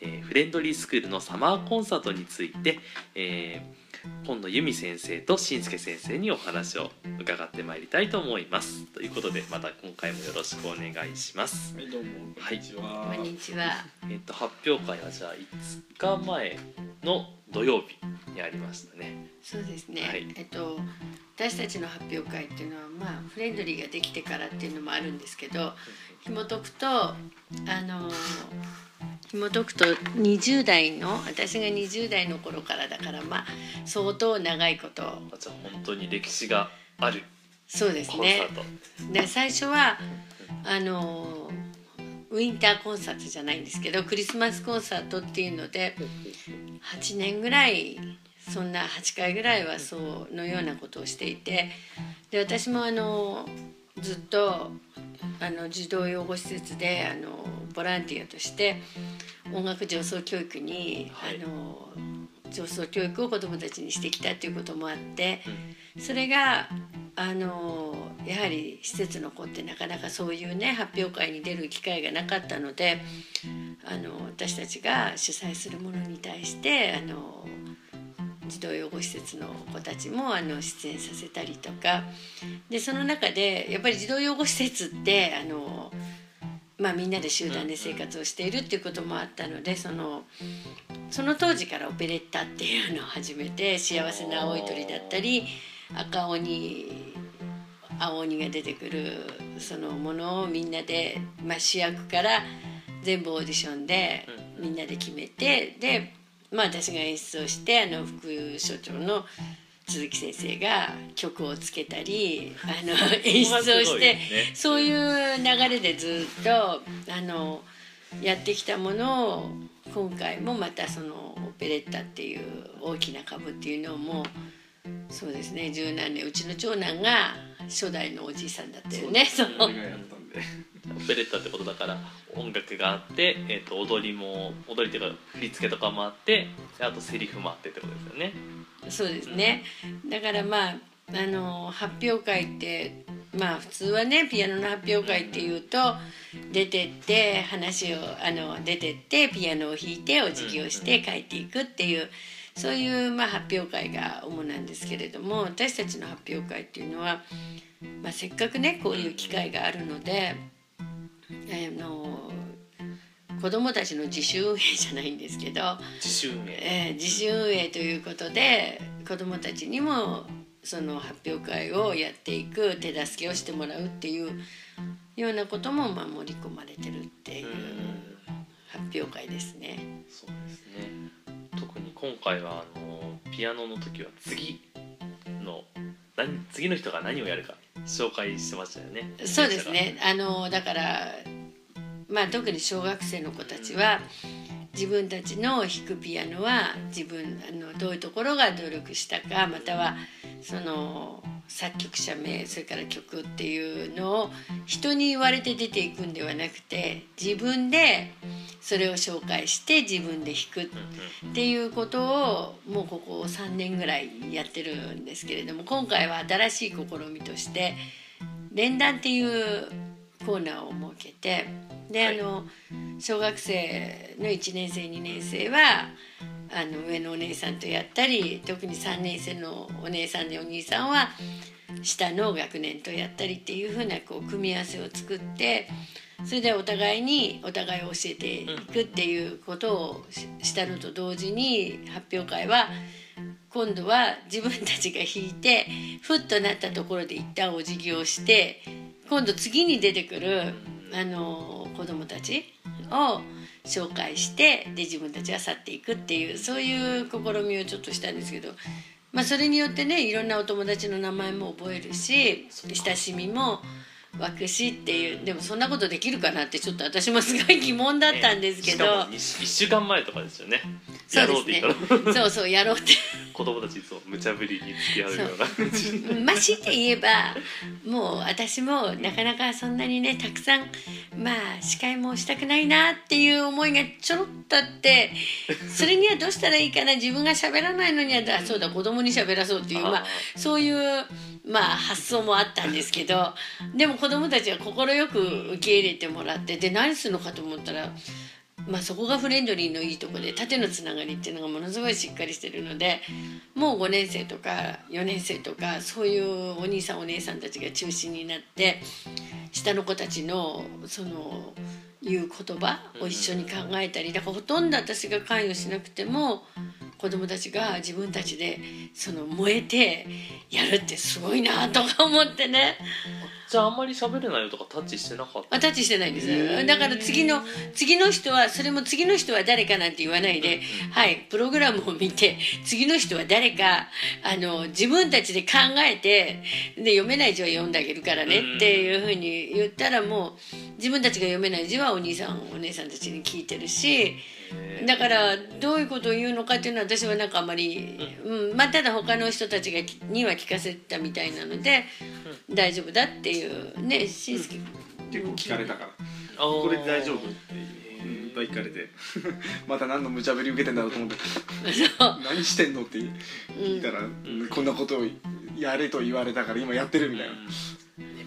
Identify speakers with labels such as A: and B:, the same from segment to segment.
A: えーフレンドリースクールのサマーコンサートについて、えー今野由美先生としんすけ先生にお話を伺ってまいりたいと思います。ということでまた今回もよろしくお願いします。
B: はい、どうも、こんにちは。
C: こんにちは。
A: えっと発表会はじゃあ5日前の土曜日にありましたね。
C: そうですね。
A: はい
C: えっと私たちの発表会っていうのはまあフレンドリーができてからっていうのもあるんですけど、紐解くとあの紐解くと20代の私が20代の頃からだからまあ相当長いこと。
A: あじゃあ本当に歴史がある
C: そうですね。で最初はあのウィンターコンサートじゃないんですけどクリスマスコンサートっていうので8年ぐらいそんな8回ぐらいはそうのようなことをしていてで私もあのずっとあの児童養護施設であのボランティアとして音楽上層教育に、
A: はい。
C: あの上層教育を子どもたちにしてきたということもあってそれがあのやはり施設の子ってなかなかそういうね発表会に出る機会がなかったのであの私たちが主催するものに対してあの児童養護施設の子たちもあの出演させたりとか。でその中でやっぱり児童養護施設ってあの、まあ、みんなで集団で生活をしているっていうこともあったのでそのその当時からオペレッタっていうのを始めて「幸せな青い鳥」だったり「赤鬼」青鬼が出てくるそのものをみんなで、まあ、主役から全部オーディションでみんなで決めてで、まあ、私が演出をしてあの副所長の鈴木先生が曲をつけたりあの 演出をして
A: ね
C: そういう流れでずっとあのやってきたものを今回もまたそのオペレッタっていう大きな株っていうのもそうですね十何年うちの長男が初代のおじいさんだったよね。そう
B: 俺がやったんで。
A: オペレッタってことだから音楽があって、えー、と踊りも踊りっていうか振り付けとかもあってであとセリフもあってってことですよね。
C: そうですね。だからまああの発表会ってまあ普通はねピアノの発表会っていうと出てって話をあの出てってピアノを弾いてお辞儀をして帰っていくっていうそういうまあ発表会が主なんですけれども私たちの発表会っていうのは、まあ、せっかくねこういう機会があるのであの子どもたちの自主運営じゃないんですけど。
A: 自主運営。
C: えー自主運営ということで子どもたちにもその発表会をやっていく手助けをしてもらうっていうようなこともまあ盛り込まれてるっていう発表会ですね。
A: そうですね特に今回はあのピアノの時は次の何次の人が何をやるか紹介してましたよね。
C: そうですね。あのだからまあ特に小学生の子たちは自分たちの弾くピアノは自分あのどういうところが努力したかまたはその作曲者名それから曲っていうのを人に言われて出ていくんではなくて自分でそれを紹介して自分で弾く。っていうことをもうここ3年ぐらいやってるんですけれども今回は新しい試みとして連弾っていうコーナーを設けてで、
A: はい。
C: あの小学生の1年生2年生はあの上のお姉さんとやったり特に3年生のお姉さんやお兄さんは下の学年とやったりっていうふうなこう組み合わせを作ってそれでお互いにお互いを教えていくっていうことをしたのと同時に発表会は今度は自分たちが弾いてふっとなったところで一旦お辞儀をして今度次に出てくるあの子供たちを紹介してで自分たちは去っていくっていうそういう試みをちょっとしたんですけど、まあ、それによってねいろんなお友達の名前も覚えるし親しみも湧くしっていうでもそんなことできるかなってちょっと私もすごい疑問だったんですけど、
A: しかも1週間前とかですよね。やろうって言ったら。
C: そうそうやろうって。
A: 子供たちいつも無茶ぶりに付き合うような。感じ
C: うんましって言えばもう私もなかなかそんなにねたくさんまあ司会もしたくないなっていう思いがちょろっとあってそれにはどうしたらいいかな？自分が喋らないのにはだそうだ子供に喋らそうっていうまあそういうまあ発想もあったんですけどでも子供たちは快く受け入れてもらってで何するのかと思ったら。まあ、そこがフレンドリーのいいとこで縦のつながりっていうのがものすごいしっかりしてるのでもう5年生とか4年生とかそういうお兄さんお姉さんたちが中心になって下の子たちのその言う言葉を一緒に考えたりだからほとんど私が関与しなくても子供たちが自分たちでその燃えてやるってすごいなとか思ってね。
A: じゃああんまり喋れないよとかタッチしてなかった？
C: あタッチしてないんです。だから次の次の人はそれも次の人は誰かなんて言わないで、はいプログラムを見て次の人は誰かあの自分たちで考えてで読めない字は読んであげるからねっていうふうに言ったらもう自分たちが読めない字はお兄さんお姉さんたちに聞いてるしだからどういうことを言うのかっていうのは私はなんかあまり、うん。まあ、ただ他の人たちがには聞かせたみたいなので、大丈夫だっていうねしん。すけ
B: 結構聞かれたから。これで大丈夫っていっぱい聞かれて また何の無茶ぶり受けてんだろうと思って 何してんのって聞いたら、こんなことをやれと言われたから今やってるみたいな、
A: ね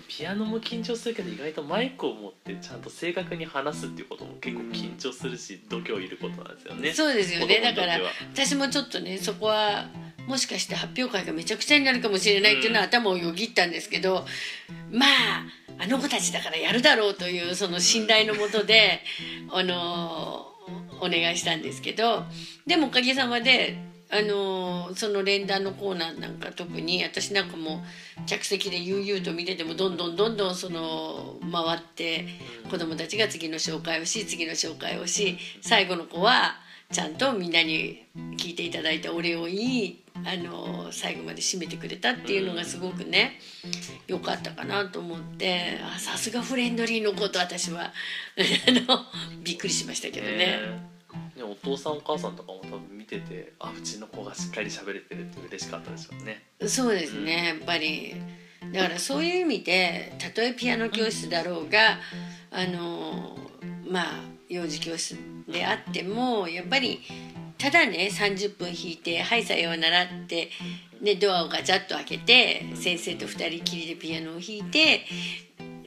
A: ピアノも緊張するけど意外とマイクを持ってちゃんと正確に話すっていうことも結構緊張するし度胸いることなんですよね。
C: そうですよねだから私もちょっとねそこはもしかして発表会がめちゃくちゃになるかもしれないっていうのは頭をよぎったんですけど、まああの子たちだからやるだろうというその信頼のもとで あのお願いしたんですけどでもおかげさまで。あのその連弾のコーナーなんか特に私なんかもう客席で悠々と見ててもどんどんどんどんその回って子供たちが次の紹介をし次の紹介をし最後の子はちゃんとみんなに聞いていただいたお礼を言いあの最後まで締めてくれたっていうのがすごくね良かったかなと思ってさすがフレンドリーの子と私は びっくりしましたけどね。
A: ねお父さんお母さんとかも多分ててあうちの子がしっかり喋れてるって嬉しかったでしょうね。
C: そうですねやっぱり。だからそういう意味でたとえピアノ教室だろうがあのまあ幼児教室であってもやっぱりただね30分弾いて「はいさようなら」って、ね、ドアをガチャッと開けて先生と2人きりでピアノを弾いて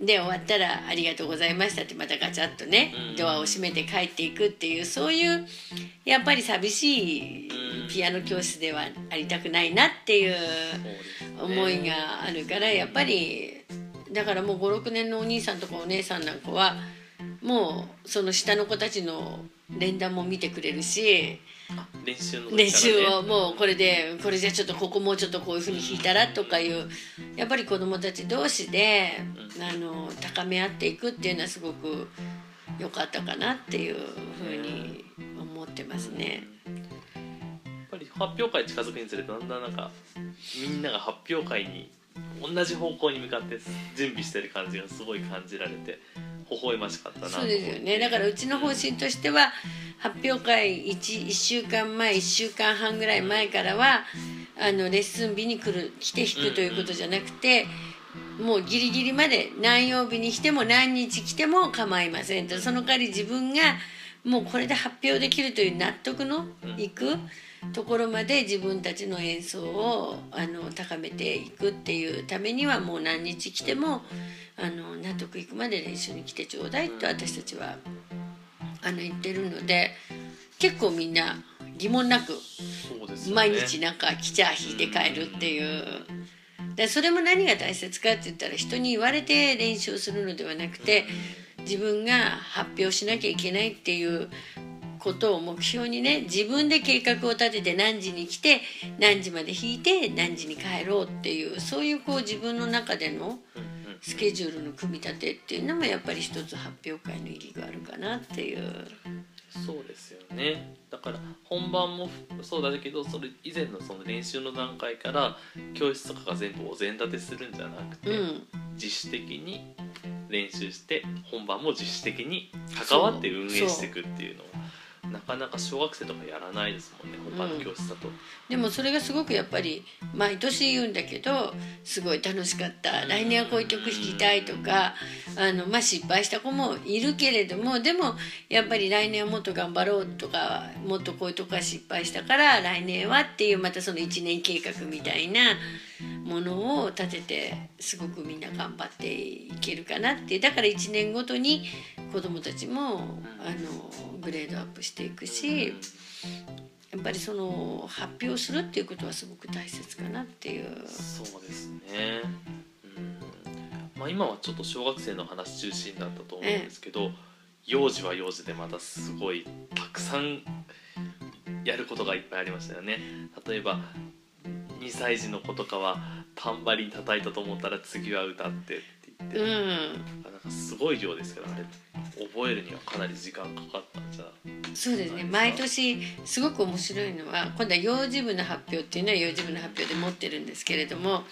C: で終わったら「ありがとうございました」ってまたガチャッとね
A: うん。
C: ドアを閉めて帰っていくっていうそういうやっぱり寂しいピアノ教室ではありたくないなっていう思いがあるからやっぱりだからもう56年のお兄さんとかお姉さんなんかはもうその下の子たちの連弾も見てくれるし
A: あ練習ね。
C: 練習をもうこれでこれじゃちょっとここもうちょっとこういうふうに弾いたらとかいうやっぱり子どもたち同士であの高め合っていくっていうのはすごく良かったかなっていうふうに思ってますね。
A: やっぱり発表会近づくにつれてだんだんなんかみんなが発表会に同じ方向に向かって準備してる感じがすごい感じられて微笑ましかったなと
C: そうですよね。だからうちの方針としては発表会 1, 1週間前1週間半ぐらい前からはあのレッスン日に来る来て弾くということじゃなくて、もうギリギリまで何曜日に来ても何日来ても構いませんと。その代わり自分がもうこれで発表できるという納得のいくところまで自分たちの演奏をあの高めていくっていうためにはもう何日来てもあの納得いくまで練習に来てちょうだいと私たちはあの言ってるので結構みんな疑問なく毎日なんか来ちゃ弾いて帰るっていう。でそれも何が大切かって言ったら人に言われて練習するのではなくて自分が発表しなきゃいけないっていうことを目標にね自分で計画を立てて何時に来て何時まで弾いて何時に帰ろうっていうそういうこう自分の中でのスケジュールの組み立てっていうのもやっぱり一つ発表会の意義があるかなっていう。
A: そうですよねだから本番もそうだけどそれ以前のその練習の段階から教室とかが全部お膳立てするんじゃなくて、
C: うん
A: 自主的に練習して本番も自主的に関わって運営していくっていうのをなかなか小学生とかやらないですもんね他の教室だと、
C: でもそれがすごくやっぱり毎年言うんだけどすごい楽しかった来年はこういう曲弾きたいとかあの、まあ、失敗した子もいるけれどもでもやっぱり来年はもっと頑張ろうとかもっとこういうとこは失敗したから来年はっていうまたその1年計画みたいなものを立ててすごくみんな頑張っていけるかなってだから1年ごとに子どもたちもあのグレードアップしていくし。やっぱりその発表するっていうことはすごく大切かなっていう。
A: そうですね、うん。まあ、今はちょっと小学生の話中心だったと思うんですけど、幼児は幼児でまたすごいたくさんやることがいっぱいありましたよね。例えば2歳児の子とかはタンバリン叩いたと思ったら次は歌ってって言って、
C: うん。
A: なんかすごい量ですけどあれ。覚えるにはかなり時間かかった。んじゃ
C: そうですね。毎年すごく面白いのは今度は幼児部の発表っていうのは幼児部の発表で持ってるんですけれども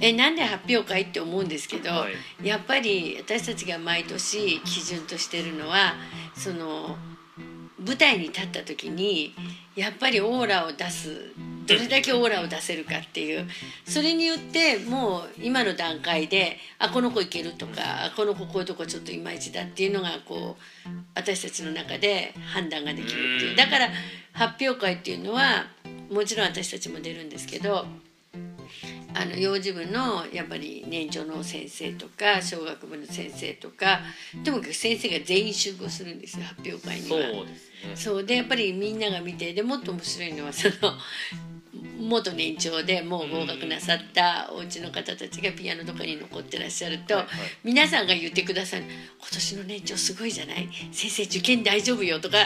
C: えなんで発表会って思うんですけど、
A: はい。
C: やっぱり私たちが毎年基準としてるのはその舞台に立った時にやっぱりオーラを出すどれだけオーラを出せるかっていう。それによってもう今の段階であこの子いけるとかあこの子こういうとこちょっといまいちだっていうのがこう私たちの中で判断ができるっていう。だから発表会っていうのはもちろん私たちも出るんですけどあの幼児部のやっぱり年長の先生とか小学部の先生とかともかく先生が全員集合するんですよ発表会に
A: そう
C: は。
A: ですね。
C: そう。でやっぱりみんなが見てでもっと面白いのはその元年長でもう合格なさったお家の方たちがピアノとかに残ってらっしゃると、
A: はいはい。
C: 皆さんが言ってくださる「今年の年長すごいじゃない？先生受験大丈夫よ」とか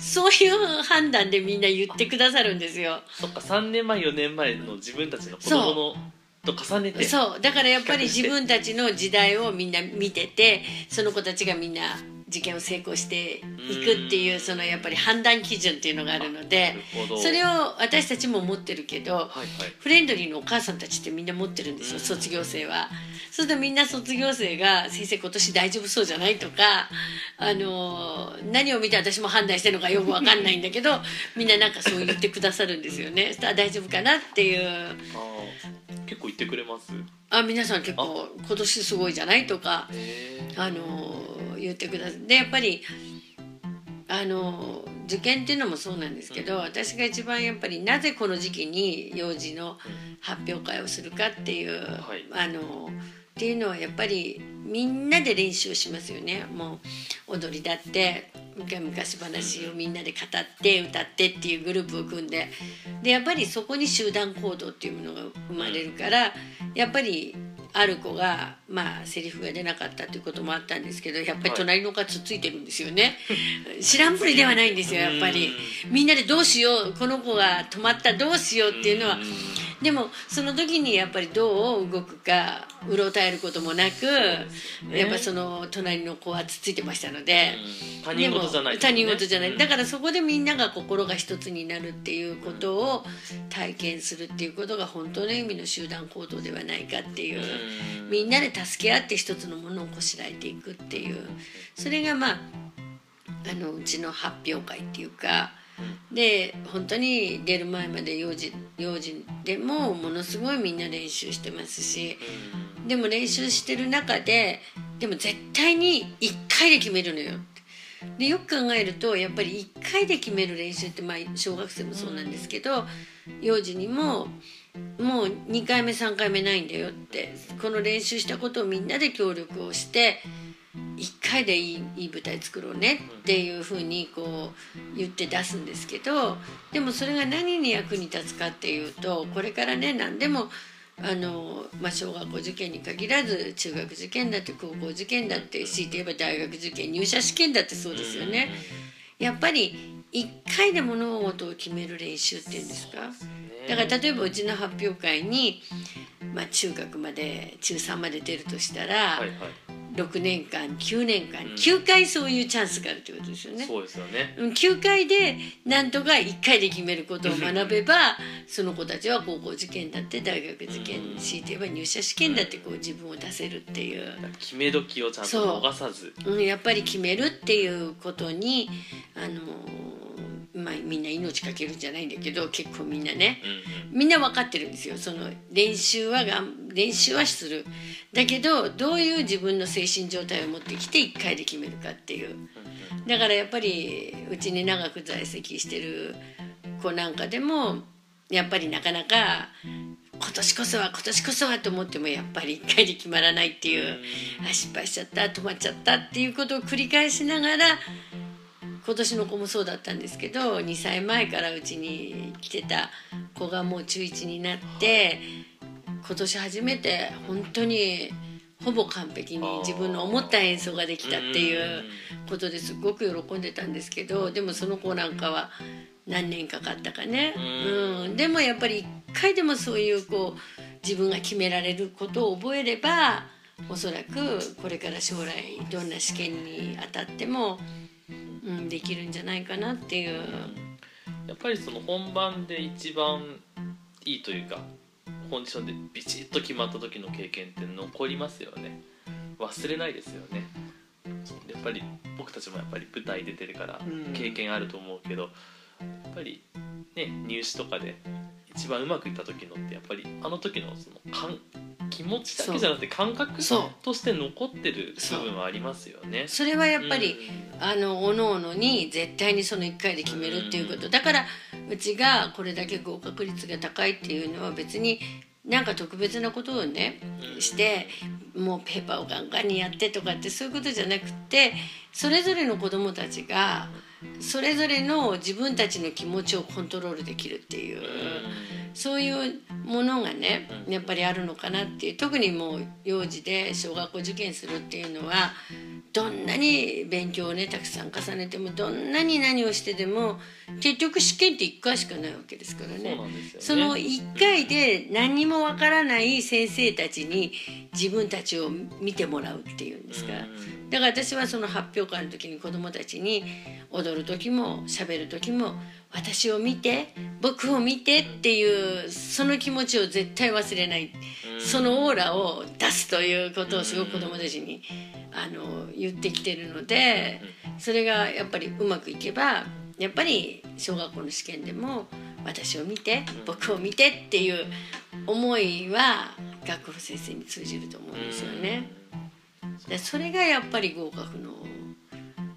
C: そういう判断でみんな言ってくださるんですよ。
A: そっか3年前4年前の自分たちの子供のと重ねて。
C: そう。だからやっぱり自分たちの時代をみんな見ててその子たちがみんな受験を成功していくっていうそのやっぱり判断基準っていうのがあるのでそれを私たちも持ってるけどフレンドリーのお母さんたちってみんな持ってるんですよ卒業生は。そうするとみんな卒業生が「先生今年大丈夫そうじゃない?」とかあの何を見て私も判断してるのかよくわかんないんだけど みんななんかそう言ってくださるんですよね。あ大丈夫かなっていう
A: 結構言ってくれます？
C: あ皆さん結構今年すごいじゃない？とか
A: へ
C: あの言ってください。でやっぱりあの受験っていうのもそうなんですけど、私が一番やっぱりなぜこの時期に幼児の発表会をするかっていう、
A: はい。
C: あのっていうのはやっぱりみんなで練習しますよね。もう踊りだって昔話をみんなで語って歌ってっていうグループを組んででやっぱりそこに集団行動っていうものが生まれるからやっぱりある子がまあセリフが出なかったということもあったんですけどやっぱり隣の子がつっついてるんですよね、知らんぷりではないんですよやっぱり。みんなでどうしようこの子が止まったどうしようっていうのはでもその時にやっぱりどう動くかうろたえることもなく、
A: ね。
C: やっぱその隣の子はつっついてましたので。
A: 他人事じゃない
C: でも他人事じゃない、
A: うん。
C: だからそこでみんなが心が一つになるっていうことを体験するっていうことが本当の意味の集団行動ではないかっていう、
A: うん。
C: みんなで助け合って一つのものをこしらえていくっていう。それがまああのうちの発表会っていうか。で本当に出る前まで幼児幼児でもものすごいみんな練習してますしでも練習してる中ででも絶対に1回で決めるのよ。でよく考えるとやっぱり1回で決める練習ってまあ小学生もそうなんですけど幼児にももう2回目3回目ないんだよってこの練習したことをみんなで協力をして1回でいいいい舞台作ろうねっていうふうにこう言って出すんですけどでもそれが何に役に立つかっていうとこれからね何でもあの、まあ、小学校受験に限らず中学受験だって高校受験だって強いて言えば大学受験入社試験だってそうですよね。やっぱり1回で物事を決める練習っていうんですか？だから例えばうちの発表会に、まあ、中学まで中3まで出るとしたら、
A: はいはい
C: 6年間9年間
A: うん。
C: 9回そういうチャンスがあるってことですよね。
A: そうですよね。
C: うん9回でなんとか1回で決めることを学べばその子たちは高校受験だって大学受験
A: うん
C: 強いて言えば入社試験だってこう自分を出せるっていう。
A: 決め時をちゃんと逃さず。
C: うん、やっぱり決めるっていうことにあのまあみんな命かけるんじゃないんだけど結構みんなね。
A: うん
C: みんな分かってるんですよ。その練習はがん練習はする。だけどどういう自分の精神状態を持ってきて1回で決めるかっていう。だからやっぱりうちに長く在籍してる子なんかでもやっぱりなかなか今年こそは今年こそはと思ってもやっぱり1回で決まらないっていう。あ失敗しちゃった止まっちゃったっていうことを繰り返しながら今年の子もそうだったんですけど2歳前からうちに来てた子がもう中1になって今年初めて本当にほぼ完璧に自分の思った演奏ができたっていうことですごく喜んでたんですけどでもその子なんかは何年かかったかね、うん、でもやっぱり一回でもそういうこう自分が決められることを覚えればおそらくこれから将来どんな試験に当たっても、うん、できるんじゃないかなっていう。
A: やっぱりその本番で一番いいというかコンディションでビチッと決まった時の経験って残りますよね。忘れないですよね。やっぱり僕たちもやっぱり舞台出てるから
B: うん。
A: 経験あると思うけど、やっぱりね入試とかで一番うまくいった時のってやっぱりあの時のその感気持ちだけじゃなくて感覚として残ってる部分はありますよね。
C: それはやっぱり、
A: うん。
C: あの各々に絶対にその1回で決めるっていうこと。だからうちがこれだけ合格率が高いっていうのは別になんか特別なことをねしてもうペーパーをガンガンにやってとかってそういうことじゃなくってそれぞれの子どもたちがそれぞれの自分たちの気持ちをコントロールできるっていう。そういうものがねやっぱりあるのかなっていう特にもう幼児で小学校受験するっていうのはどんなに勉強をねたくさん重ねてもどんなに何をしてでも結局試験って1回しかないわけですからね。
A: なんですよね。
C: その1回で何にもわからない先生たちに自分たちを見てもらうっていうんですか。
A: うん。
C: だから私はその発表会の時に子どもたちに踊る時も喋る時も私を見て僕を見てっていうその気持ちを絶対忘れない。そのオーラを出すということをすごく子どもたちにあの言ってきてるのでそれがやっぱりうまくいけばやっぱり小学校の試験でも私を見て僕を見てっていう思いは学校先生に通じると思うんですよね。でそれがやっぱり合格の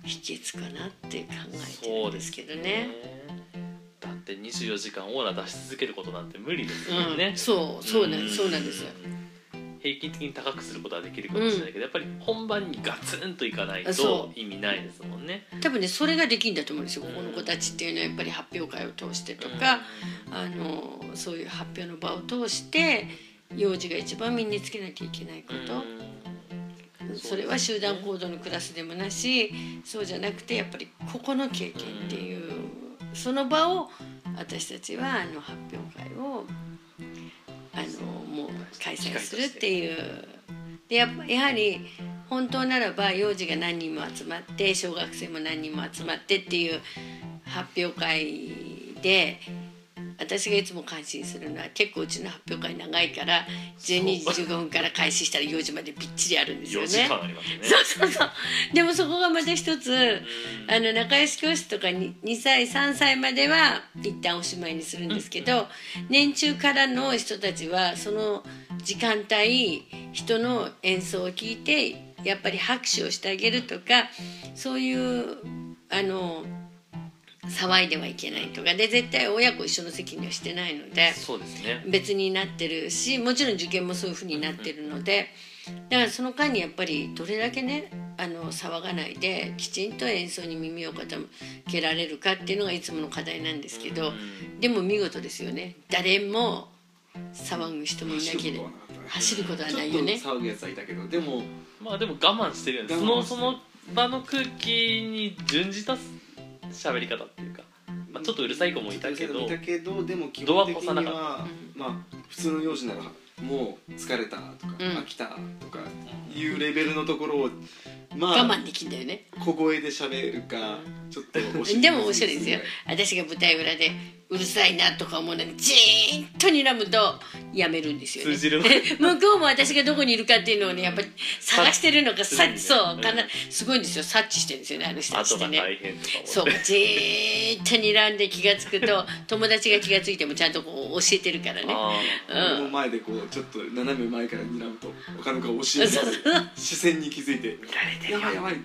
C: 秘訣かなって考えてるんですけどね。
A: だって24時間オーラ出し続けることなんて無理ですよ
C: うん。
A: ね、
C: そうそうなん
A: ん。
C: そうなんですよ。
A: 平均的に高くすることはできるかもしれないけど、やっぱり本番にガツンといかない
C: そ
A: と意味ないですもんね。
C: 多分ねそれができんだと思うんですよここの子たちっていうのは。やっぱり発表会を通してとか、あのそういう発表の場を通して幼児が一番身につけなきゃいけないこと、それは集団行動のクラスでもなしそうじゃなくてやっぱりここの経験っていうその場を私たちはあの発表会をあのもう開催するっていう。でやっぱやはり本当ならば幼児が何人も集まって小学生も何人も集まってっていう発表会で私がいつも感心するのは結構うちの発表会長いから12時15分から開始したら4時までびっちりあるんですよ
A: 4
C: ね。
A: 時間ありますね。
C: そうそうそうでもそこがまた一つあの仲良し教室とかに2歳3歳までは一旦おしまいにするんですけど、年中からの人たちはその時間帯人の演奏を聞いてやっぱり拍手をしてあげるとかそういうあの騒いではいけないとか。で絶対親子一緒の席にはしてないので。
A: そうですね。
C: 別になってるしもちろん受験もそういうふうになってるので。だからその間にやっぱりどれだけねあの騒がないできちんと演奏に耳を傾けられるかっていうのがいつもの課題なんですけど。でも見事ですよね。誰も騒ぐ人もいなければ。走ることはないよね。
B: 騒ぐやつはいたけど。でも
A: まあでも我慢してるんです。そのその場の空気に準じた喋り方っていうか、まあちょっとうるさい子もいたけど
B: い、たけどでも基本的にはまあ普通の幼児ならもう疲れたとか、
C: うん。
B: 飽きたとかいうレベルのところをまあ
C: 我慢できんだよね。
B: 小声で喋るかちょっとお尻
C: でも面白いですよ。私が舞台裏でうるさいなとか思うのにじーっと睨むとやめるんですよね。
A: 通じる。
C: 向こうも私がどこにいるかっていうのをねやっぱり探してるのか さそうかなすごいんですよ。察知してるんですよねあの人たちってね。
A: 後が大変とかもね。
C: そうじーっと睨んで気が付くと 友達が気が付いてもちゃんとこう教えてるからね。
A: あ
B: 俺も前でこうちょっと斜め前から睨むと他の顔教えて
C: そう
B: 視線に気づいて
A: ー見られてるよ。
B: やばい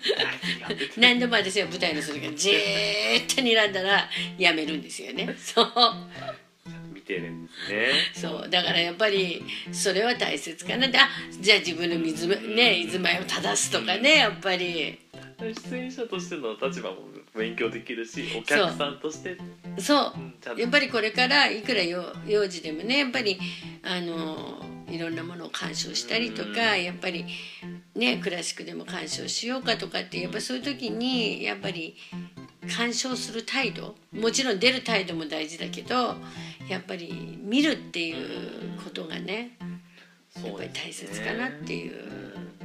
C: 何度も私は舞台のそれからじーっと睨んだらやめるんですよねそう。
A: 見てるんですね。
C: そう。だからやっぱりそれは大切かな。ってあじゃあ自分の水ね居住まいを正すとかねやっぱり。
A: 出演者としての立場も勉強できるしお客さんとして。
C: そう。
A: う
C: やっぱりこれからいくら幼幼児でもねやっぱりあのいろんなものを鑑賞したりとかやっぱりねクラシックでも鑑賞しようかとかってやっぱそういう時にやっぱり鑑賞する態度もちろん出る態度も大事だけどやっぱり見るっていうことがねやっぱり大切かなっていう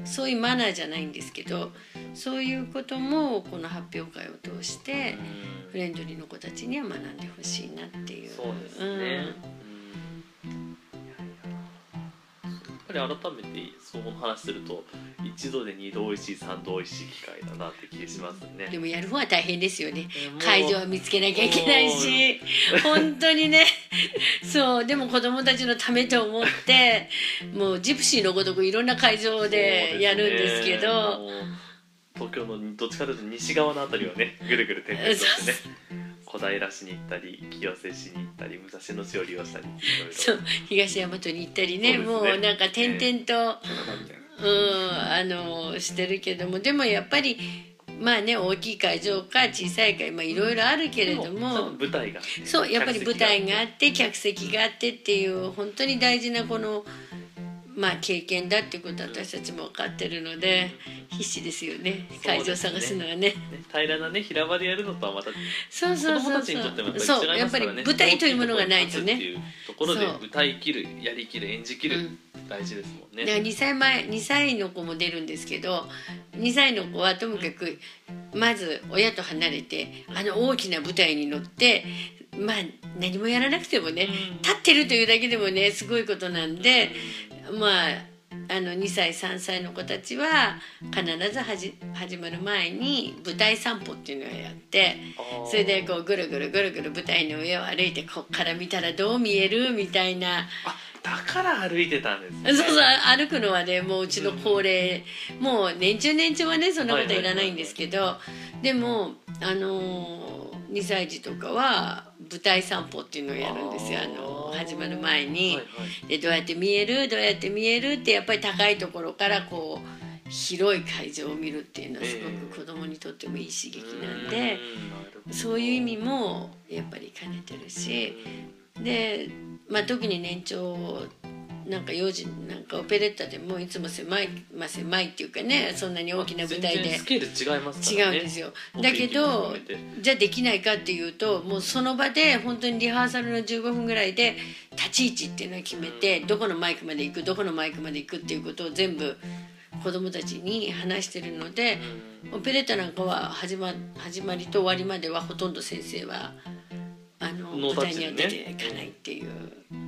C: そういうマナーじゃないんですけどそういうこともこの発表会を通してフレンドリーの子たちには学んでほしいなっていう。
A: そうですね、うんぱり改めてその話すると一度で二度おいしい三度おいしい機会だなって気がしますね。
C: でもやる方は大変ですよね。会場を見つけなきゃいけないし本当にね。そうでも子供たちのためと思ってもうジプシーのごとくいろんな会場でやるんですけど。
A: 東京のどっちかというと西側のあたりをねぐるぐる転々としてね小平市に行ったり清瀬市に行ったり武蔵野市を利用したり
C: そう東大和に行ったりね
A: ね。
C: もうなんか点々と、
B: キャラバンみたいな
C: うんあのしてるけどもでもやっぱりまあね大きい会場か小さい会まあいろいろあるけれど
A: で
C: も。
A: 舞台があって
C: そうやっぱり舞台があ
A: 客
C: って客席があってっていう本当に大事なこのまあ経験だっていうことは私たちも分かってるので必死ですよね。会場探すのはね。
A: 席がね平らなね平場でやるのとはまた
C: そうそう
A: 子供たち
C: そうそ
A: にとってもやっぱり
C: うやっぱり
A: ますからね。
C: 舞台というものがないとね
A: っていうところで
C: そう
A: 歌い切るやりきる演じきる、
C: うん。
A: 大事ですもんね。
C: だから2歳前2歳の子も出るんですけど2歳の子はともかくまず親と離れてあの大きな舞台に乗ってまあ何もやらなくてもね立ってるというだけでもねすごいことなんでまああの2歳3歳の子たちは必ずはじ始まる前に舞台散歩っていうのをやってそれでこうぐるぐるぐるぐる舞台の上を歩いてこっから見たらどう見えるみたいな。
A: あだから歩いてたんですね。
C: そうそう歩くのはねもううちの高齢、もう年中年中はねそんなこといらないんですけど、でもあのー、2歳児とかは舞台散歩っていうのをやるんですよ。あの始まる前に。
A: はいはい。
C: でどうやって見える？どうやって見える？ってやっぱり高いところからこう広い会場を見るっていうのはすごく子供にとってもいい刺激なんで、そういう意味もやっぱり兼ねてるし。で、まあ、特に年長なんか幼児なんかオペレッタでもいつも狭い、まあ、狭いっていうかねそんなに大きな舞台で。
A: スケール違いますからね。
C: 違うんですよ。だけどじゃあできないかっていうともうその場で本当にリハーサルの15分ぐらいで立ち位置っていうのを決めてどこのマイクまで行くどこのマイクまで行くっていうことを全部子供たちに話してるので、オペレッタなんかは始ま始まりと終わりまではほとんど先生はあの舞台には出ていかないっていう。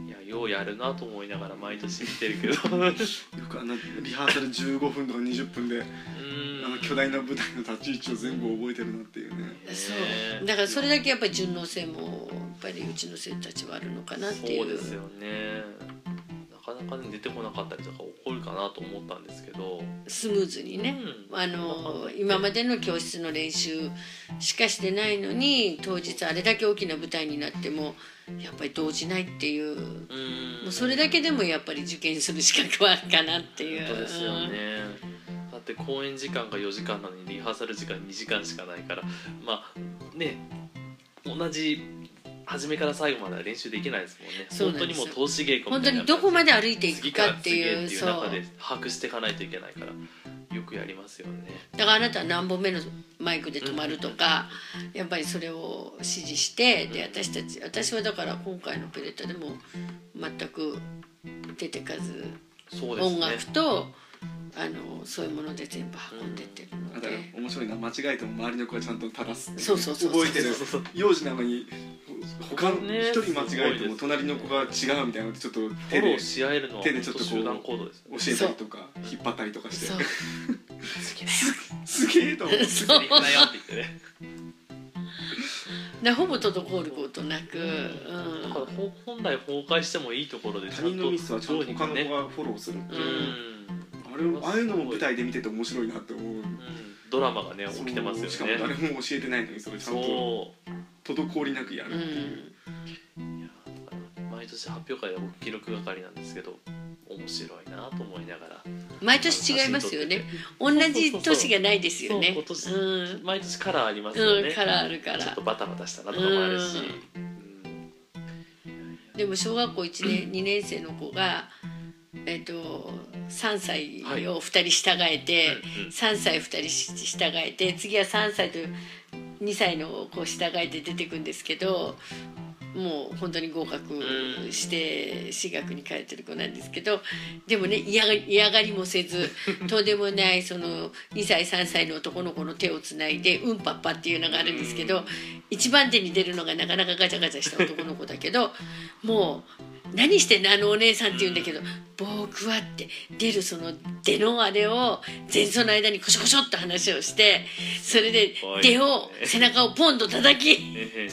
A: いやようやるなと思いながら毎年見てるけど。
B: よくあのリハーサル15分とか20分であの巨大な舞台の立ち位置を全部覚えてるなっていうね。
C: そう。だからそれだけやっぱり順応性もやっぱりうちの生徒たちはあるのかなっていう。
A: そうですよね。なかなかね出てこなかったりとか起こるかなと思ったんですけど。
C: スムーズにね、
A: うん。
C: あの今までの教室の練習しかしてないのに当日あれだけ大きな舞台になってもやっぱり動じないっていう。
A: うん。
C: もうそれだけでもやっぱり受験する資格はあるかなっていう。
A: 本当ですよね。だって公演時間が4時間なのにリハーサル時間2時間しかないからまあね同じ初めから最後までは練習できないですもんね。
C: そうなん
A: 本当にもう投資稽古みたいな
C: 本当にどこまで歩いてい
A: 次
C: く
A: か
C: っていう
A: っていう。中で把握していかないといけないからよよくやりますよね。
C: だからあなたは何本目のマイクで止まるとかやっぱりそれを指示してで私たち私はだから今回のペレットでも全く出てかず
A: ね。
C: 音楽とあのそういうもので全部運んでってるの
B: だから
C: で。
B: 面白いな間違えても周りの子がちゃんと正す
C: そうそうそう
B: 覚えてる
A: そう。そう
B: 幼児なのに他一人間違えても隣の子が違うみたいなのでちょっと
A: フ
B: 手で
A: ォローし合えるのは
B: 手でちょっとこう
A: 集団行動ですね
B: 教えたりとか引っ張ったりとかしてすげえと思って。
C: そう
A: セリフだよって。言ってね
C: でほぼ滞ることなく、
A: だから
C: うん、
A: ほ本来崩壊してもいいところで
B: 他人のミスはちゃんと他の
A: ね
B: 子がフォローするって
A: う。
B: いう、
A: ん
B: あれをああいうのも舞台で見てて面白いなって思う。
A: うん。ドラマがね起きてますよね。
B: しかも誰も教えてないのにそれちゃんと滞りなくやる、
C: うん、
A: いやだから毎年発表会で僕記録係なんですけど面白いなと思いながら。
C: 毎年違いますよね。同じ年がないですよね。
A: 毎年カラーありますよね、
C: うんカラーあるから。
A: ちょっとバタバタしたなとかもあるし、うん。
C: でも小学校1年2年生の子が、えっと3歳を2人従えて、
A: うんうん
C: 3歳2人し従えて次は3歳と2歳の子従えて出てくんですけどもう本当に合格して私学に通ってる子なんですけどでもね嫌がり嫌がりもせず とんでもないその2歳3歳の男の子の手をつないで「うんぱっぱ」っていうのがあるんですけど一番手に出るのがなかなかガチャガチャした男の子だけどもう。何してんの？あのお姉さんって言うんだけど「僕は」って出るその出のあれを前奏の間にコショコショっと話をしてそれで出を背中をポンと叩き
A: え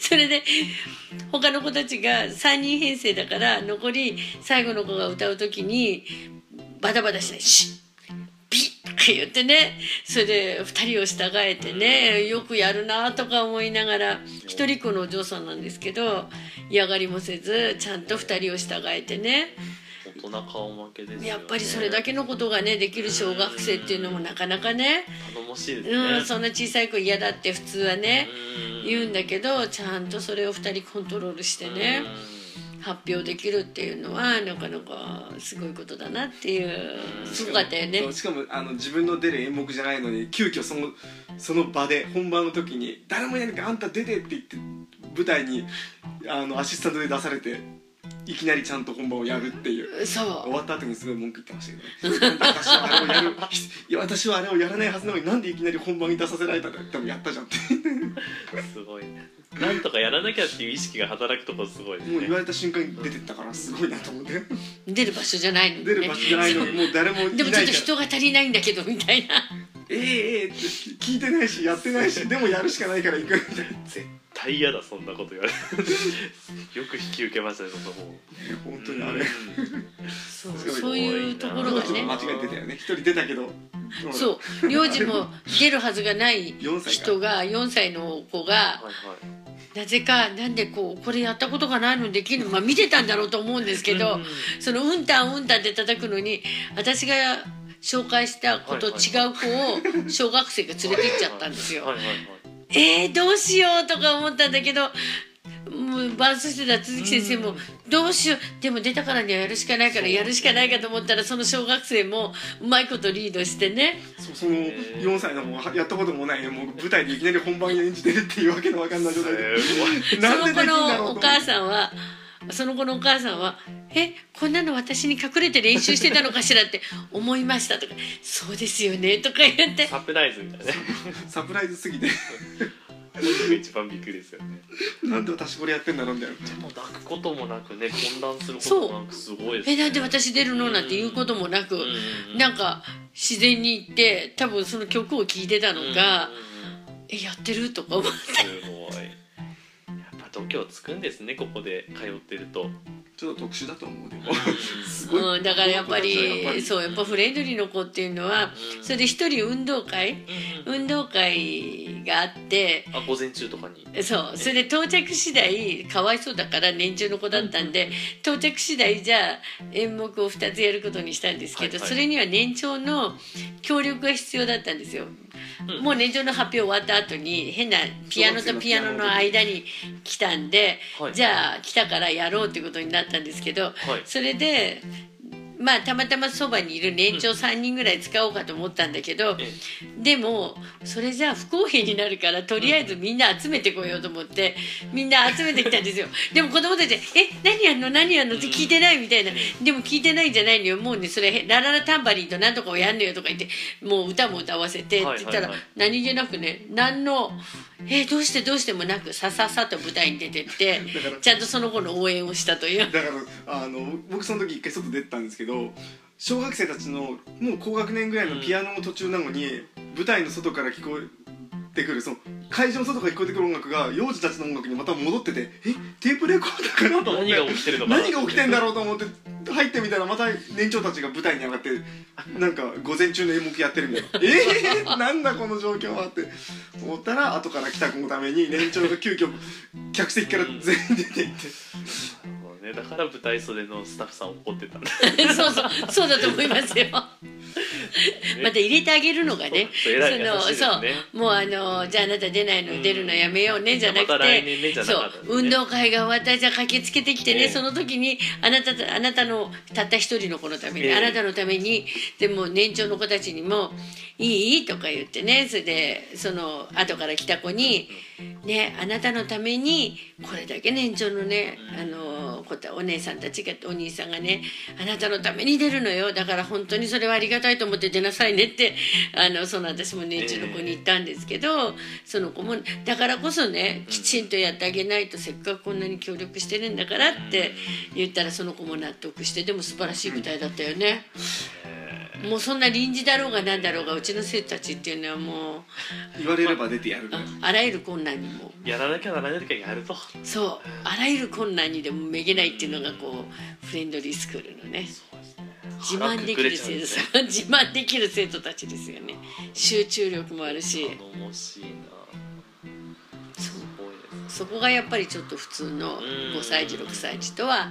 C: それで他の子たちが3人編成だから残り最後の子が歌う時にバタバタしない「シッピッ」とか言ってね。それで2人を従えてねよくやるなとか思いながら一人っ子のお嬢さんなんですけど嫌がりもせずちゃんと2人を従えてね。
A: 大人顔負けですよね。
C: やっぱりそれだけのことがねできる小学生っていうのもなかなかね。
A: 頼もしいですね、
C: うんそんな小さい子嫌だって普通はね
A: うん。
C: 言うんだけどちゃんとそれを2人コントロールしてね発表できるっていうのはなかなかすごいことだなっていうすごかったよね。
B: しかもあの自分の出る演目じゃないのに急遽そのその場で本番の時に「誰もいないからあんた出て」って言って舞台にあのアシスタントで出されていきなりちゃんと本番をやるっていう。
C: そう。
B: 終わった後にすごい文句言ってましたけどね。私はあれをやるいや私はあれをやらないはずなのになんでいきなり本番に出させられたんだでもやったじゃんって。
A: すごいなんとかやらなきゃっていう意識が働くとこすごいですね。
B: もう言われた瞬間に出てったからすごいなと思って。
C: 出る場所じゃないの。に、ね、
B: 出る場所じゃないの。にもう誰もいないから。
C: でもちょっと人が足りないんだけどみたいな。
B: ええええって聞いてないしやってないしでもやるしかないから行くみたいな
A: 絶対嫌だそんなこと言われるよく引き受けましたねそんなも。ん
B: ね本当にあれ。
C: そうそういうところがね。
B: 間違えてたよね。一人出たけど。
C: そう。領事も出るはずがない
B: 4歳か。
C: 人が4歳の子が
A: はいはい
C: なぜかなんでこうこれやったことがないのにできるの？まあ見てたんだろうと思うんですけど、
A: うん
C: そのうんたんうんたんって叩くのに私が紹介した子と違う子を小学生が連れて行っちゃったんですよ。えー、どうしようとか思ったんだけどもう伴奏してた鈴木先生もどうしよう。でも出たからにはやるしかないからやるしかないかと思ったらその小学生もうまいことリードしてね。
B: そその4歳の子がやったこともないねもう舞台でいきなり本番演じてるっていうわけのわかんない状態で。
A: す
B: なんでできんだ
C: その子
B: ろうと
C: のお母さんはその子のお母さんは「えこんなの私に隠れて練習してたのかしら」って思いましたとか「そうですよね」とか言って。
A: サプライズみたいなね。
B: サプライズすぎて
A: が一番びっくりですよね。
B: なんで私これやってんだろうみたいな。
A: でも泣くこともなくね混乱することもなくすごいです
C: えなんで私出るのなんて言うこともなく、
A: ん
C: なんか自然に言って多分その曲を聴いてたのか「えやってる?」とか思って。
A: すごい。やっぱ度胸つくんですねここで通ってると
B: ちょっと特殊だと思うでも。すごい、
C: うん、だからやっぱりそうやっぱフレンドリーの子っていうのはそれで一人運動会運動会があって
A: あ午前中とかに。
C: そう。それで到着次第かわいそうだから年中の子だったんで到着次第じゃあ演目を2つやることにしたんですけど、
A: はいはい。
C: それには年長の協力が必要だったんですよ。
A: うん。
C: もう年長の発表終わった後に変なピアノとピアノの間に来たんで、
A: はい。
C: じゃあ来たからやろうってことになったんですけど、
A: はい。
C: それでまあたまたまそばにいる年長3人ぐらい使おうかと思ったんだけど、
A: え
C: でもそれじゃあ不公平になるからとりあえずみんな集めてこようと思ってみんな集めてきたんですよ。でも子供たち「え何やんの？何やんの?」って聞いてないみたいな「でも聞いてないんじゃないのよ。もうねそれラララタンバリンとなんとかをやんのよ」とか言ってもう歌も歌わせてって言ったら、何気なくね何の「えどうして？どうして？もなくさささと舞台に出てって ちゃんとその子の応援をしたという。
B: だからあの僕その時一回外出てたんですけど小学生たちのもう高学年ぐらいのピアノの途中なのに、舞台の外から聞こえてくるその会場の外から聞こえてくる音楽が幼児たちの音楽にまた戻っててえテープレコーダーかなと思って。
A: 何が起きてるのかな
B: 何が起きてんだろうと思って入ってみたらまた年長たちが舞台に上がってなんか午前中の演目やってるみたいな。えー、なんだこの状況はって。思ったら後から来た子のために年長が急遽客席から全員出て行って。
A: ね。だから舞台袖のスタッフさん怒ってたんだ。
C: そうそうそうだと思いますよ。また入れてあげるのがね、
A: そう偉い優しいですね。
C: そうもうあのじゃああなた出ないの出るのやめようねじゃなくて、そう運動会が終わったらじゃあ駆けつけてきてね、
A: ええ
C: その時にあなたあなたのたった一人の子のために、
A: ええ
C: あなたのためにでも年長の子たちにも「いい?」とか言ってねそれでその後から来た子に「ねあなたのためにこれだけ年長のねあの子たお姉さんたちがお兄さんがねあなたのために出るのよ。だから本当にそれはありがたいと思って出なさいね」ってあのその私も年中の子に言ったんですけど、その子もだからこそねきちんとやってあげないとせっかくこんなに協力してるんだからって言ったらその子も納得してでも素晴らしい舞台だったよね。もうそんな臨時だろうがなんだろうがうちの生徒たちっていうのはもう
B: 言われれば出てやる
C: ああらゆる困難にも。
A: やらなきゃならない時はやると。
C: そうあらゆる困難にでもめげないっていうのがこうフレンドリースクールのね自慢できる生徒さん自慢できる生徒たちですよね。集中力もあるし。
A: 頼もしいな。
C: そこがやっぱりちょっと普通の5歳児6歳児とは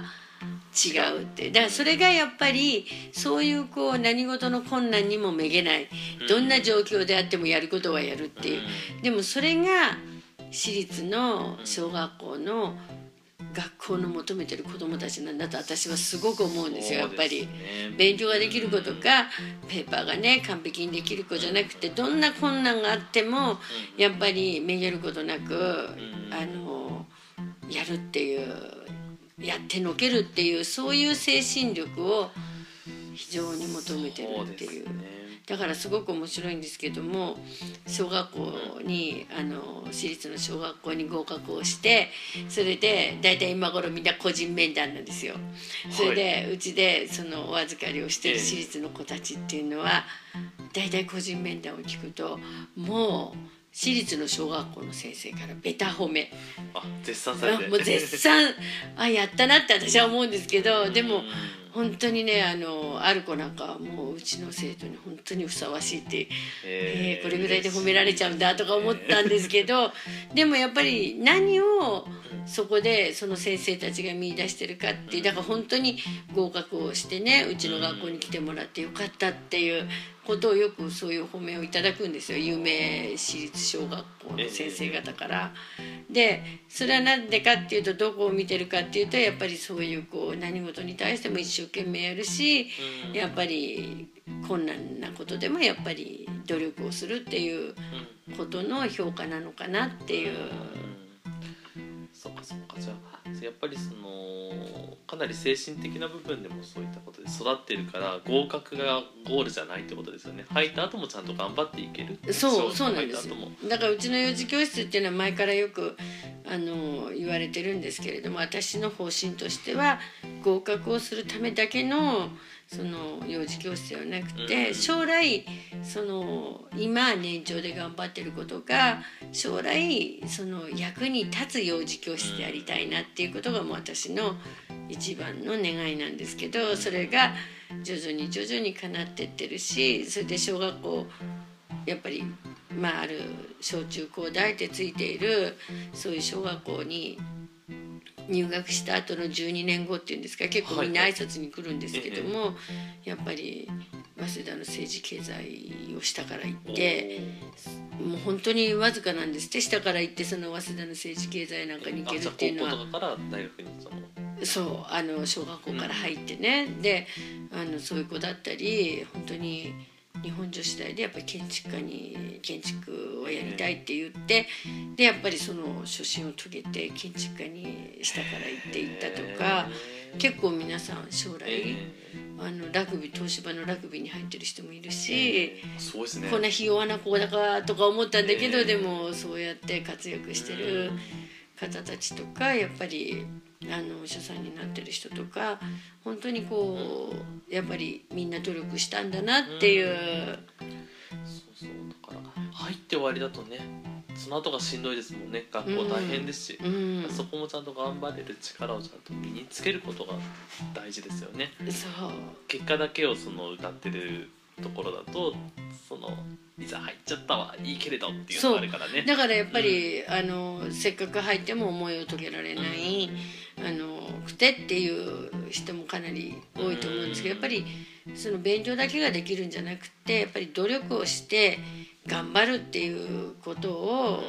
C: 違うって。だからそれがやっぱりそういうこう何事の困難にもめげない。どんな状況であってもやることはやるっていう。でもそれが私立の小学校の学校の求めてる子どもたちなんだと私はすごく思うんですよやっぱり。勉強ができる子とかペーパーがね完璧にできる子じゃなくてどんな困難があってもやっぱりめげることなくあのやるっていうやってのけるっていうそういう精神力を非常に求めてるっていう。だからすごく面白いんですけども小学校にあの私立の小学校に合格をしてそれで大体今頃みんな個人面談なんですよ。それでうちでそのお預かりをしてる私立の子たちっていうのは大体個人面談を聞くともう私立の小学校の先生からベタ褒め。
A: あ絶賛されて。
C: もう絶賛。あやったなって私は思うんですけどでも本当にねあのある子なんかはもううちの生徒に本当にふさわしいって、えーこれぐらいで褒められちゃうんだとか思ったんですけどでもやっぱり何をそこでその先生たちが見出してるかっていうだから本当に合格をしてねうちの学校に来てもらってよかったっていうことをよくそういう褒めをいただくんですよ有名私立小学校の先生方から。でそれは何でかっていうとどこを見てるかっていうとやっぱりそういうこう何事に対しても一生懸命やるしやっぱり困難なことでもやっぱり努力をするっていうことの評価なのかなっていう。
A: そっかそっかじゃあやっぱりそのかなり精神的な部分でもそういったことで育ってるから合格がゴールじゃないってことですよね。入った後もちゃんと頑張っていける
C: そうそうなんですだからうちの幼児教室っていうのは前からよくあの言われてるんですけれども私の方針としては合格をするためだけのその幼児教室ではなくて将来その今年長で頑張ってることが将来その役に立つ幼児教室でありたいなっていうことがもう私の一番の願いなんですけどそれが徐々に徐々に叶ってってるしそれで小学校やっぱりまあある小中高大ってついているそういう小学校に入学した後の12年後っていうんですか結構みんな挨拶に来るんですけども、やっぱり早稲田の政治経済を下から行ってもう本当にわずかなんですって下から行ってその早稲田の政治経済なんかに行けるっていうのは。
A: そ
C: うあの小学校から入ってね、であのそういう子だったり本当に日本女子大でやっぱり建築家に建築をやりたいって言ってでやっぱりその初心を遂げて建築家に下から行っていったとか結構皆さん将来あのラグビー東芝のラグビーに入ってる人もいるし。
A: そうですね
C: こんなひ弱な子だかとか思ったんだけど、
A: ええ
C: でもそうやって活躍してる方たちとかやっぱりあのお医者さんになってる人とか本当にこうやっぱりみんな努力したんだなっていう、
A: そうそうだから入って終わりだとねその後がしんどいですもんね。学校大変ですし、
C: うん、
A: そこもちゃんと頑張れる力をちゃんと身につけることが大事ですよね。
C: そう。
A: 結果だけをその歌ってるところだとそのいざ入っちゃったはいいけれどっていうのがあるからね。
C: だからやっぱり、あのせっかく入っても思いを遂げられない、あのくてっていう人もかなり多いと思うんですけどやっぱりその勉強だけができるんじゃなくてやっぱり努力をして頑張るっていうことを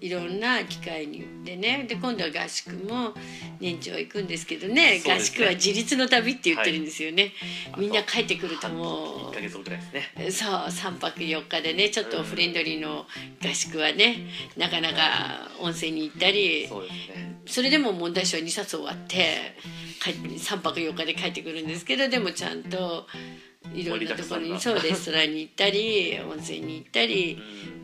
C: いろんな機会にでねで今度は合宿も年長行くんですけどね
A: ね。
C: 宿は自立の旅って言ってるんですよね、
A: はい。
C: みんな帰ってくるとも
A: 1ヶ月後ぐらいですね。
C: うそう3泊4日でねちょっとフレンドリーの合宿はねなかなか温泉に行ったり
A: そうですね。
C: それでも問題集は2冊終わって帰って3泊4日で帰ってくるんですけどでもちゃんといろんなところに。そうレストランに行ったり温泉に行ったり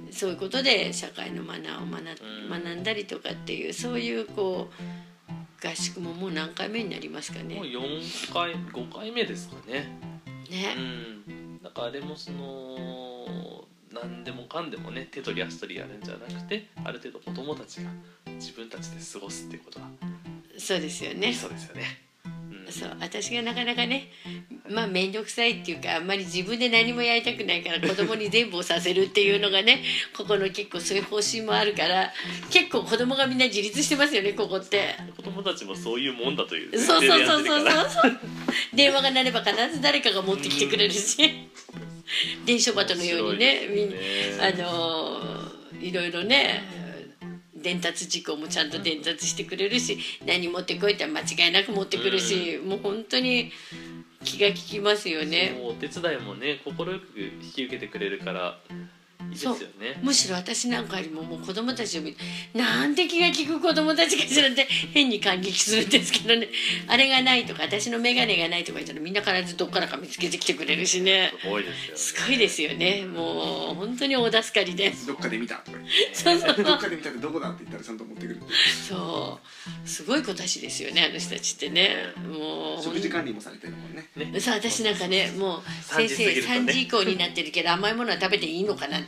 A: うん。
C: そういうことで社会のマナーを学
A: うん
C: 学んだりとかっていうそういうこう合宿ももう何回目になりますか
A: もう
C: ね。
A: 4回5回目ですかね。
C: ね。
A: うん。だからあれもその何でもかんでもね手取り足取りやるんじゃなくてある程度子供たちが自分たちで過ごすっていうことは
C: そうですよね。
A: そうですよね、うん、
C: そう私がなかなかねまあ面倒くさいっていうかあんまり自分で何もやりたくないから子供に全部をさせるっていうのがねここの結構そういう方針もあるから結構子供がみんな自立してますよねここって。
A: 子供たちもそういうもんだという
C: そうそうそうそうそう。電話が鳴れば必ず誰かが持ってきてくれるし。電書バトのようにねみん
A: 面白いです
C: あ
A: ね
C: のーいろいろね伝達事項もちゃんと伝達してくれるし何持ってこいって間違いなく持ってくるし、もう本当に気が利きますよね。
A: お手伝いもね快く引き受けてくれるからいいですよね。
C: むしろ私なんかよりももう子供たちを見てなんて気が利く子供たちかしらって変に感激するんですけどね。あれがないとか私の眼鏡がないとか言ったらみんな必ずどっからか見つけてきてくれるしね。
A: すごいですよね。
C: すごいですよね。もう本当に大助かりで。
B: どっかで見たとか
C: そうそう。
B: どっかで見たってどこだって言ったらちゃんと持ってくる。
C: そう。すごい子たちですよねあの人たちってね。もう
B: 食事管理もされてるもんね。
A: ね
C: さあ私なんかねもう
A: 3
C: 先生
A: 時過ぎるとね。
C: 3時以降になってるけど甘いものは食べていいのかな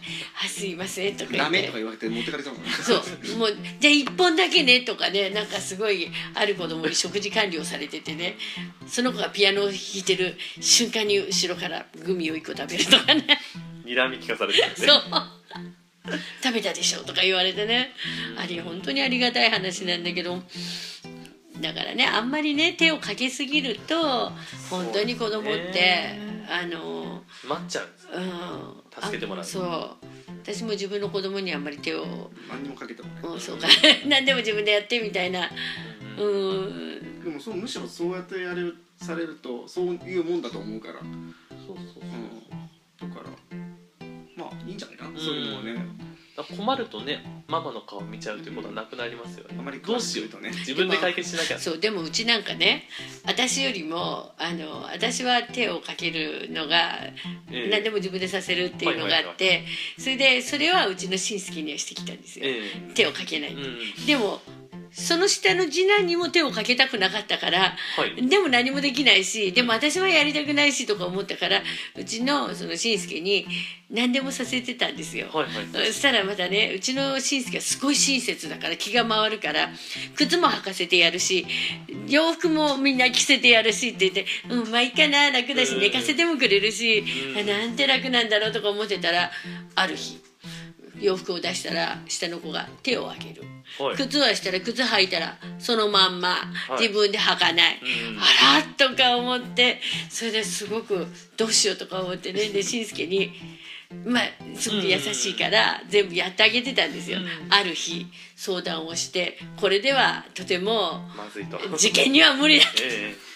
C: あすいませんとか言って。
B: ダメとか言われて持ってかれちゃうもんね。
C: そう。もうじゃあ1本だけねとかねなんかすごいある子供に食事管理をされててね。その子がピアノを弾いてる瞬間に後ろからグミを1個食べるとかね。
A: 睨み聞かされてるね。
C: そう。食べたでしょとか言われてね。あれ本当にありがたい話なんだけど。だからねあんまりね手をかけすぎると本当に子供って、あの
A: 待っちゃうんですよ。
C: うん。
A: 助けてもらう
C: あそう私も自分の子供にあんまり手を
B: 何にもかけてもね。
C: うんそうか。何でも自分でやってみたいな。
A: うん。
C: うん。
B: でもそうむしろそうやってやれるされるとそういうもんだと思うから、
A: そうそうそう。
B: うん、だからまあいいんじゃないかな、そういうのはね
A: 困るとねママの顔見ちゃうということはなくなりますよね。
B: あまり
A: どうしよう
B: とね
A: 自分で解決しなきゃ。
C: そうでもうちなんかね私よりもあの私は手をかけるのが
A: ええ。
C: 何でも自分でさせるっていうのがあってそれでそれはうちの親戚にはしてきたんですよ。
A: え
C: 手をかけない
A: えうん。
C: でもその下の次男にも手をかけたくなかったから
A: はい。
C: でも何もできないしでも私はやりたくないしとか思ったからうちのその親戚に何でもさせてたんですよ。
A: はいはい。
C: そしたらまたねうちの親戚はすごい親切だから気が回るから靴も履かせてやるし洋服もみんな着せてやるしって言って「うんまあいいかな楽だし
A: うん。
C: 寝かせてもくれるしなんて楽なんだろう」とか思ってたらある日洋服を出したら下の子が手を挙げる。
A: はい。
C: 靴はしたら靴履いたらそのまんま
A: い。
C: 自分で履かない、
A: うん。
C: あらとか思ってそれですごくどうしようとか思ってね。でしんすけにまあすごく優しいから全部やってあげてたんですよ、
A: うん。
C: ある日相談をしてこれではとても
A: まずいと。
C: 受験には無理だ
A: ええ。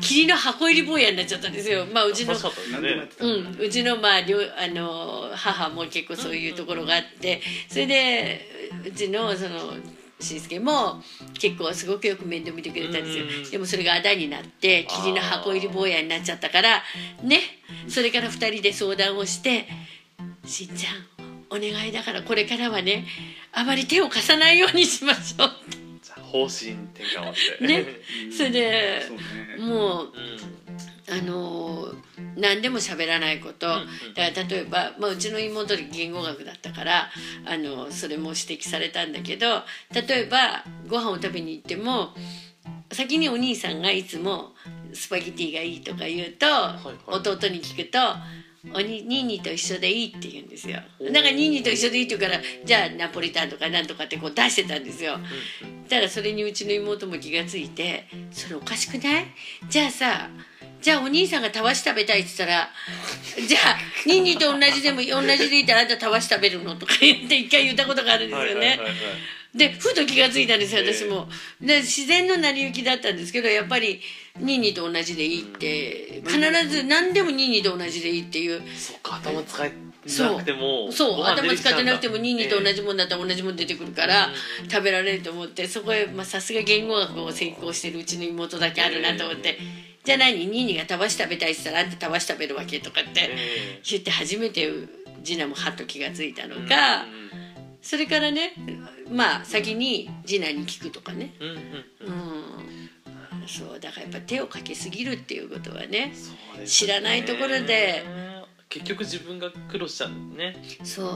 C: 霧の箱入り坊やになっちゃったんですよ。まあうちのうん、うちのまあ両あの母も結構そういうところがあって。それでうちのそのしんすけも結構すごくよく面倒見てくれたんですよ。
A: うん
C: でもそれがあだになって霧の箱入り坊やになっちゃったからね。それから2人で相談をして「しんちゃんお願いだからこれからはねあまり手を貸さないようにしましょう」
A: 方針転換をして。
C: ね。それで
B: そうね。
C: もう
A: うん
C: あのー何でも喋らないこと、だから例えば、まあ、うちの妹で言語学だったからあのそれも指摘されたんだけど例えばご飯を食べに行っても先にお兄さんがいつもスパゲティがいいとか言うと、
A: いはい。
C: 弟に聞くと「おにニーニーと一緒でいい」って言うんですよ。だからニーニーと一緒でいいって言うからじゃあナポリタンとかなんとかってこう出してたんですよ。ただそれにうちの妹も気がついて「それおかしくない？じゃあさじゃあお兄さんがたわし食べたいって言ったらじゃあニンニと同じでも同じでいたらあんたたわし食べるの?」とか言って一回言ったことがあるんですよね。でふと気がついたんですよ
A: ええ
C: 私も。で自然の成り行きだったんですけどやっぱりニンニと同じでいいって必ず何でもニンニと同じでいいっていう。
A: そっか頭使え
C: そう
A: なくても
C: そう頭使ってなくてもニンニと同
A: じ
C: じもんだったら同じもん出てくるから食べられると思ってそこへまあさすが言語学を専攻してるうちの妹だけあるなと思って「じゃあ何？ニンニがたわし食べたいって言ったらあんたたわし食べるわけ?」とかって
A: え
C: 言って初めて次男もはっと気がついたのがそれからねまあ先に次男に聞くとかね。
A: うん
C: そうだからやっぱ手をかけすぎるっていうことはね知らないところで。
A: 結局自分が苦労しちゃうんね。
C: そう。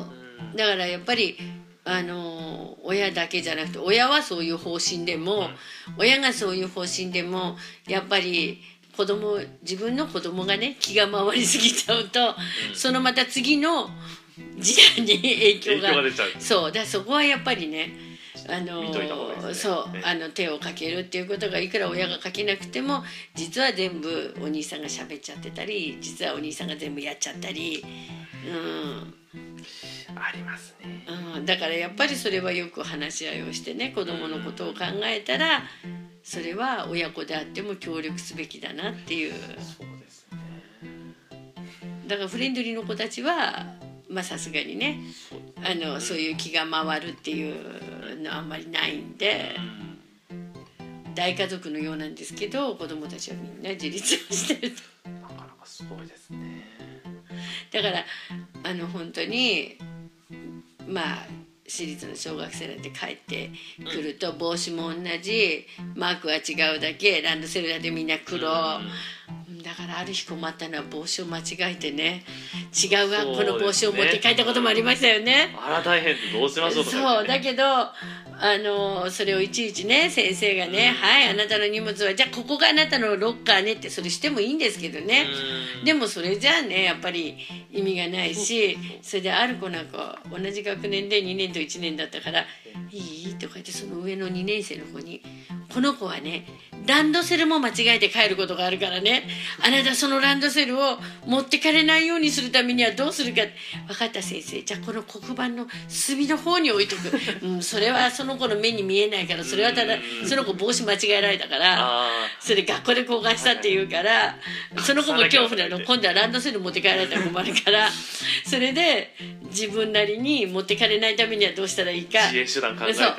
A: うん。
C: だからやっぱりあの親だけじゃなくて親はそういう方針でも、親がそういう方針でもやっぱり子供自分の子供がね気が回りすぎちゃうと、そのまた次の次男に影響が
A: 影響が出ちゃう。
C: そう。だそこはやっぱりねあの
A: ね。
C: そう
A: ね
C: あの手をかけるっていうことがいくら親がかけなくても実は全部お兄さんが喋っちゃってたり実はお兄さんが全部やっちゃったり、うん
A: ありますね。
C: うん、だからやっぱりそれはよく話し合いをしてね子供のことを考えたらそれは親子であっても協力すべきだなっていう。
A: そうですね。
C: だからフレンドリーの子たちはまあさすがにね
A: そう
C: あのそういう気が回るっていうのはあんまりないんで大家族のようなんですけど子供たちはみんな自立をしてると。
A: なかなかすごいですね。
C: だからあの本当にまあ私立の小学生なんて帰ってくると帽子も同じマークは違うだけランドセルだってみんな黒。だからある日困ったのは帽子を間違えてね違う学校の帽子を持って帰ったこともありましたよね。
A: あら大変どうしましょう
C: そうだけどあのそれをいちいちね先生がね「はいあなたの荷物はじゃあここがあなたのロッカーね」ってそれしてもいいんですけどね。
A: うん。
C: でもそれじゃあねやっぱり意味がないしそれである子なんか同じ学年で2年と1年だったから「いい?」とか言ってその上の2年生の子に「この子はねランドセルも間違えて帰ることがあるからね。あなたそのランドセルを持ってかれないようにするためにはどうするか。分かった先生。じゃあこの黒板の隅の方に置いとく、うん、それはその子の目に見えないから。それはただその子帽子間違えられたから。
A: あ
C: それ学校で交換したって言うから。その子も恐怖なの今度はランドセル持って帰られたら困るから。それで自分なりに持ってかれないためにはどうしたらいいか。
A: 自衛手段考えて。
C: そう。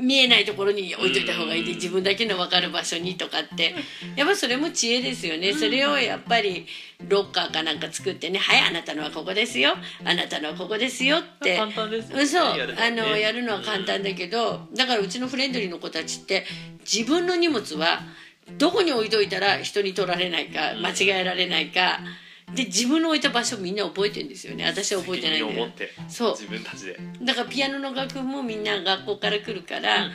C: 見えないところに置いといた方がいい。で自分だけの分かる場所にとかってやっぱそれも知恵ですよね。それをやっぱりロッカーかなんか作ってね「はいあなたのはここですよ。あなたのはここですよ」って
A: 簡単ですよね。
C: うんそう。あのやるのは簡単だけどだからうちのフレンドリーの子たちって自分の荷物はどこに置いといたら人に取られないか間違えられないか。で自分の置いた場所みんな覚えてるんですよね。私は覚えてないんだよそう。
A: 自分たちで。
C: だからピアノの楽譜もみんな学校から来るから、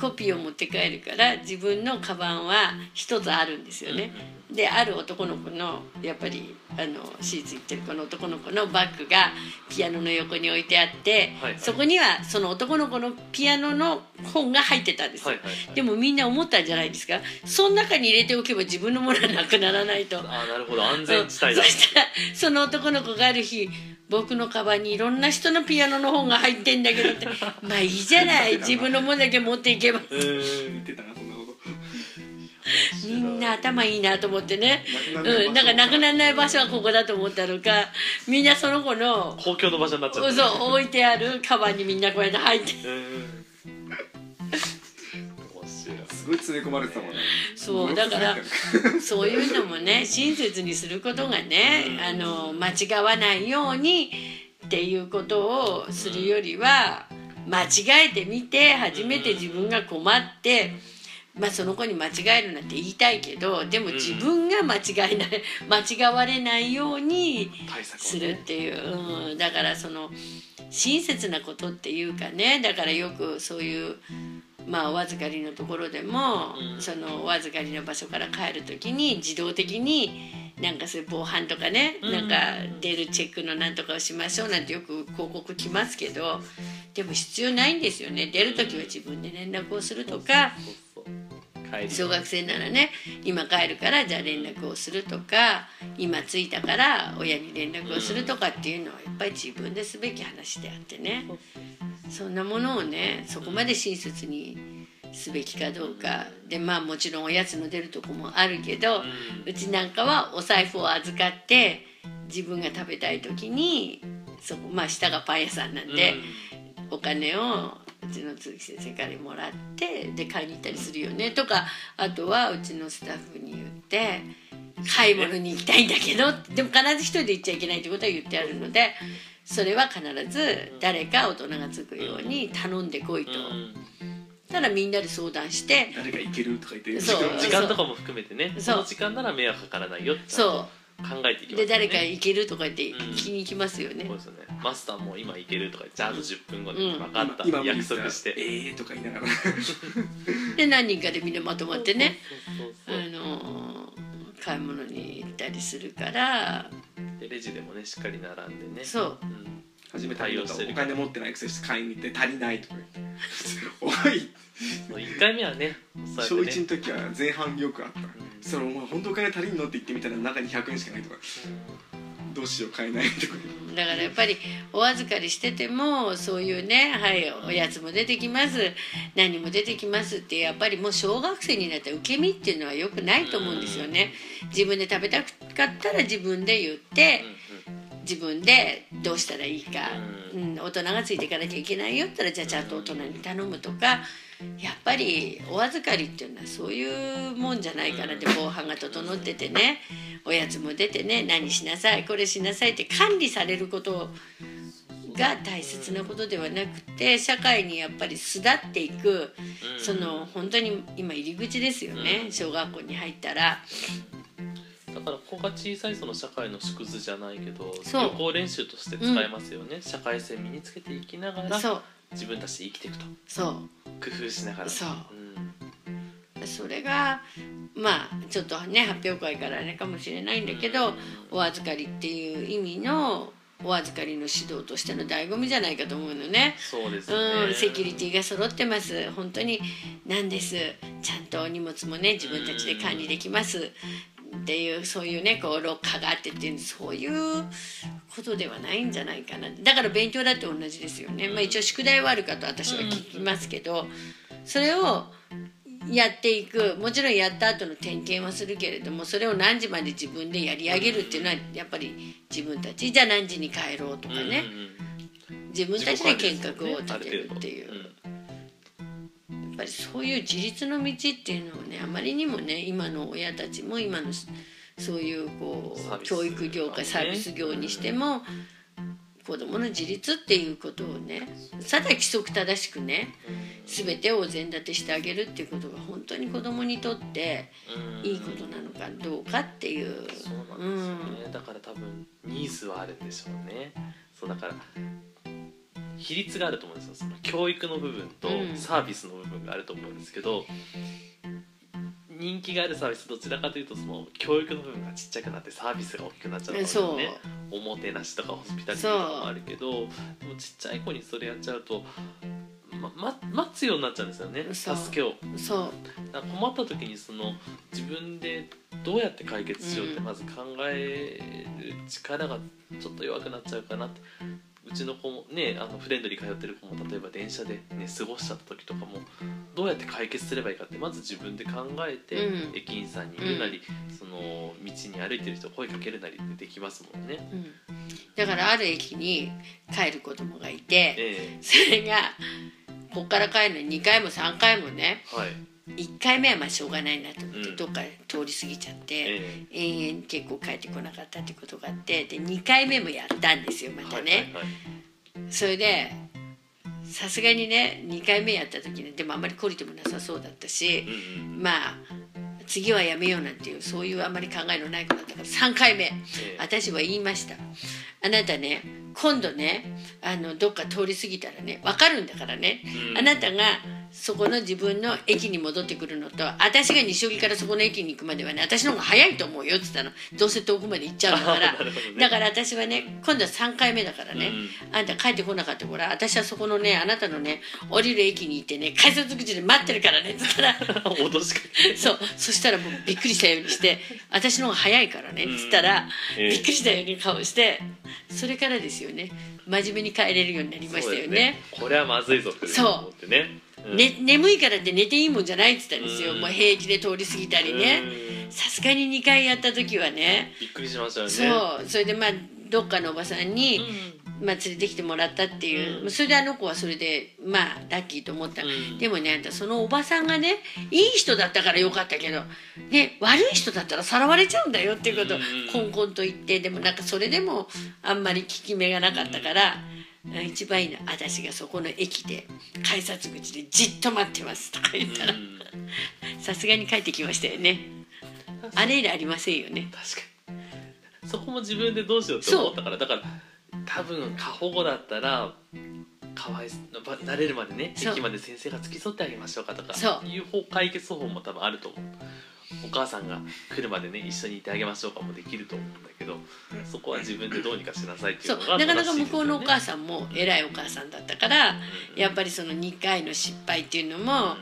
C: コピーを持って帰るから自分のカバンは一つあるんですよね。である男の子のやっぱりあの私立行ってるこの男の子のバッグがピアノの横に置いてあって、
A: はいはい。
C: そこにはその男の子のピアノの本が入ってたんですよ、
A: はいはいはい。
C: でもみんな思ったんじゃないですか？その中に入れておけば自分のものはなくならないと。
A: ああなるほど。安全地帯だ。
C: そしたらその男の子がある日僕のカバンにいろんな人のピアノの本が入ってんだけどって。まあいいじゃない。自分のものだけ持っていけば。
A: うー
C: みんな頭いいなと思ってね。うん、なんかなくならない場所はここだと思ったのかみんなその子の
A: 公共の場所になっちゃ
C: そう
A: った
C: 置いてあるカバンにみんなこうやって入って。
B: すごい詰め込まれてたもんね
C: そうだからそういうのもね親切にすることがねあの間違わないようにっていうことをするよりは間違えてみて初めて自分が困って。まあその子に間違えるなんて言いたいけどでも自分が間違えない間違われないようにするっていう、うん、だからその親切なことっていうかねだからよくそういうまあお預かりのところでも、
A: うん。
C: そのお預かりの場所から帰る時に自動的になんかそういう防犯とかね、
A: うん。
C: なんか出るチェックのなんとかをしましょうなんてよく広告来ますけどでも必要ないんですよね。出る時は自分で連絡をするとか。小学生ならね今帰るからじゃあ連絡をするとか今着いたから親に連絡をするとかっていうのはやっぱり自分ですべき話であってね。そんなものをねそこまで親切にすべきかどうか。でまあもちろんおやつの出るとこもあるけどうちなんかはお財布を預かって自分が食べたい時にそこまあ下がパン屋さんなんで。お金をうちの鈴木先生からもらってで買いに行ったりするよねとかあとはうちのスタッフに言って買い物に行きたいんだけどでも必ず一人で行っちゃいけないってことは言ってあるのでそれは必ず誰か大人がつくように頼んでこいと。ただみんなで相談して
B: 誰が行けるとか言って
C: そう。
A: 時間とかも含めてね。
C: そう。
A: その時間なら迷惑かからないよって。ちゃんと考えていきますよね。
C: で誰か行けるとか言って
A: うん。
C: 聞きに行きますよね。
A: そう。ですよね。マスターも今行けるとかじゃああと10分後で
C: うん。
A: 分かった。
B: 今無理
A: 約束して。
B: ええーとか言いながら。
C: で何人かでみんなまとまってね。買い物に行ったりするから。
A: でレジでもねしっかり並んでね。
C: そう。
A: うん。
B: 初めて
A: 対応してる。
B: お金持ってないくせして買いに行って足りないとか言って。おい。
A: そう1回目はね
B: 小
A: そうやって
B: 1
A: ね
B: の時は前半よくあったそれお前本当お金足りんのって言ってみたら中に100円しかないとかどうしよう買えないとか
C: だからやっぱりお預かりしててもそういうねはいおやつも出てきます。何も出てきますってやっぱりもう小学生になったら受け身っていうのはよくないと思うんですよね。自分で食べたかったら自分で言って自分でどうしたらいいか、うん、大人がついていかなきゃいけないよったらじゃあちゃんと大人に頼むとかやっぱりお預かりっていうのはそういうもんじゃないかなって防犯が整っててねおやつも出てね何しなさいこれしなさいって管理されることが大切なことではなくて社会にやっぱり巣立っていく
A: うん。
C: その本当に今入り口ですよね小学校に入ったら。
A: だから子が小さいその社会の縮図じゃないけど
C: そう。
A: 予行練習として使えますよね、社会性身につけていきながら
C: そう
A: 自分たちで生きていくと。
C: そう。
A: 工夫しながら。
C: そう。
A: うん。
C: それがまあちょっとね発表会からあれかもしれないんだけどお預かりっていう意味のお預かりの指導としての醍醐味じゃないかと思うのね。
A: そうですよね、
C: うん、セキュリティが揃ってます。本当になんです。ちゃんとお荷物もね自分たちで管理できますっていうそういうねこうロッカーがあってっていうそういうことではないんじゃないかな。だから勉強だって同じですよね、まあ、一応宿題はあるかと私は聞きますけどそれをやっていく。もちろんやった後の点検はするけれどもそれを何時まで自分でやり上げるっていうのはやっぱり自分たち。じゃあ何時に帰ろうとかね。自分たちで計画を立てるっていう。ぱりそういう自立の道っていうのをねあまりにもね今の親たちも今のそういうこう教育業界サービス業にしても子どもの自立っていうことをねただ規則正しくね全てをお膳立てしてあげるっていうことが本当に子どもにとって
A: うん。
C: いいことなのかどうかっていう。
A: そうなんですよね、だから多分ニーズはあるんでしょうね。そうだから比率があると思うんですよ。その教育の部分と
C: うん。
A: サービスの部分があると思うんですけど、人気があるサービスどちらかというとその教育の部分がちっちゃくなってサービスが大きくなっちゃうと思うんですよねおもてなしとかホスピタリティとかもあるけどでもちっちゃい子にそれやっちゃうとまま待つようになっちゃうんですよね。助けを。
C: そう。
A: 困った時にその自分でどうやって解決しようって
C: うん。
A: まず考える力がちょっと弱くなっちゃうかなって。うちの子もねあのフレンドリー通ってる子も例えば電車でね過ごしちゃった時とかもどうやって解決すればいいかってまず自分で考えて、
C: うん。
A: 駅員さんにいるなり、その道に歩いてる人声かけるなりってできますもんね。
C: うん、だからある駅に帰る子供がいて
A: え
C: それがこっから帰るのに2回も3回もね
A: えはい
C: 1回目はまあしょうがないなと思って、
A: うん。
C: どっか通り過ぎちゃって、
A: え
C: 延々結構帰ってこなかったってことがあってで2回目もやったんですよま
A: え
C: たね。それでさすがにね2回目やった時ねでもあんまり懲りてもなさそうだったし、まあ次はやめようなんていうそういうあんまり考えのない子だったから3回目。
A: ええ。
C: 私は言いました。あなたね今度ねあのどっか通り過ぎたらね分かるんだからね、
A: うん。
C: あなたがそこの自分の駅に戻ってくるのと私が西荻からそこの駅に行くまではね私の方が早いと思うよって言ったの。どうせ遠くまで行っちゃうんだから。
A: ね。
C: だから私はね今度は3回目だからね、あんた帰ってこなかったから私はそこのねあなたのね降りる駅に行ってね改札口で待ってるからねって言ったら。
A: 脅しかけて。
C: そう。そしたらもうびっくりしたようにして私の方が早いからねっつったら、
A: ええ。
C: びっくりしたように顔してそれからですよね。真面目に帰れるようになりましたよね。
A: これはまずいぞって
C: そう
A: 思ってね。うん。
C: ね、眠いからって寝ていいもんじゃないって言ったんですよ、
A: うん。
C: もう平気で通り過ぎたりね。
A: うん。
C: さすがに2回やった時はね。
A: びっくりしましたよね。
C: そう。それでまあどっかのおばさんに、
A: うん。
C: まあ、連れてきてもらったっていう、
A: うん。
C: それであの子はそれでまあラッキーと思った、
A: うん。
C: でもねあんたそのおばさんがねいい人だったからよかったけど、ね、悪い人だったらさらわれちゃうんだよっていうこと。を
A: うん。
C: コンコンと言って。でもなんかそれでもあんまり効き目がなかったから。一番いいのは私がそこの駅で改札口でじっと待ってますとか言ったら
A: うん
C: さすがに帰ってきましたよね。あれ以来ありませんよね。
A: 確かに。そこも自分でどうしようって思ったからだから多分過保護だったらかわい慣れるまでね駅まで先生が付き添ってあげましょうかとか
C: そう。
A: いう方解決方法も多分あると思う。お母さんが来るまでね一緒にいてあげましょうかもできると思うんだけどそこは自分でどうにかしなさいってい
C: そう。う
A: のが
C: なかなか向こうのお母さんも偉いお母さんだったから
A: うん。
C: やっぱりその2回の失敗っていうのも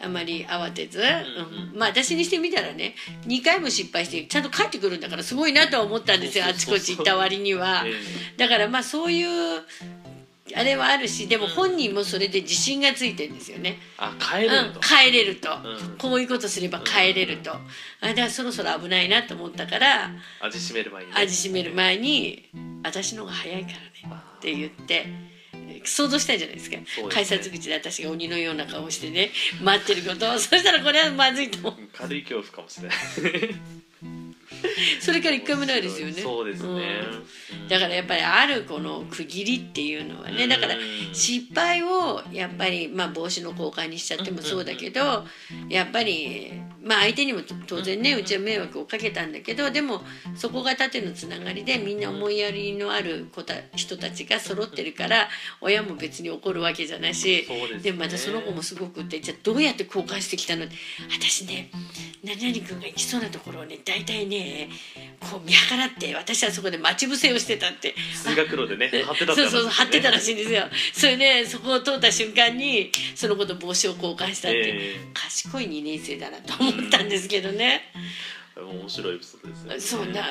C: あまり慌てず、
A: ん。
C: うん。まあ私にしてみたらね2回も失敗してちゃんと帰ってくるんだからすごいなとは思ったんですよあちこち行った割には。
A: ええ。
C: だからまあそういうあれはあるしでも本人もそれで自信がついてるんですよね、
A: あ帰れる
C: うん
A: と、、
C: 帰れると、
A: うん。
C: こういうことすれば帰れると、あだからそろそろ危ないなと思ったから
A: 味しめる前にね。
C: 味しめる前に「私の方が早いからね」って言って想像したんじゃないですか。
A: ね。
C: 改札口で私が鬼のような顔をしてね待ってること。をそしたらこれはまずいと思う。
A: 軽い恐怖かもしれない
C: それから一回もないですよね。
A: そうですね、
C: うん。
A: うん
C: だからやっぱりあるこの区切りっていうのはねだから
A: うん
C: 失敗をやっぱりまあ帽子の交換にしちゃってもそうだけどやっぱりまあ相手にも当然ねうちは迷惑をかけたんだけどでもそこが縦のつながりでみんな思いやりのある子た人たちが揃ってるから親も別に怒るわけじゃないし
A: ですね。
C: でもまたその子もすごくってじゃあどうやって交換してきたの？私ね何々君が行きそうなところをね大体ねこう見計らって私はそこで待ち伏せをしてたって。
A: 通学路でね 貼ってた
C: そうそうそう貼ってたらし
A: い
C: いんですよ。それでそこを通った瞬間にその子と帽子を交換したって、
A: え
C: 賢い2年生だなと思ったんですけどね、
A: え面白いエピソードですね。
C: そうな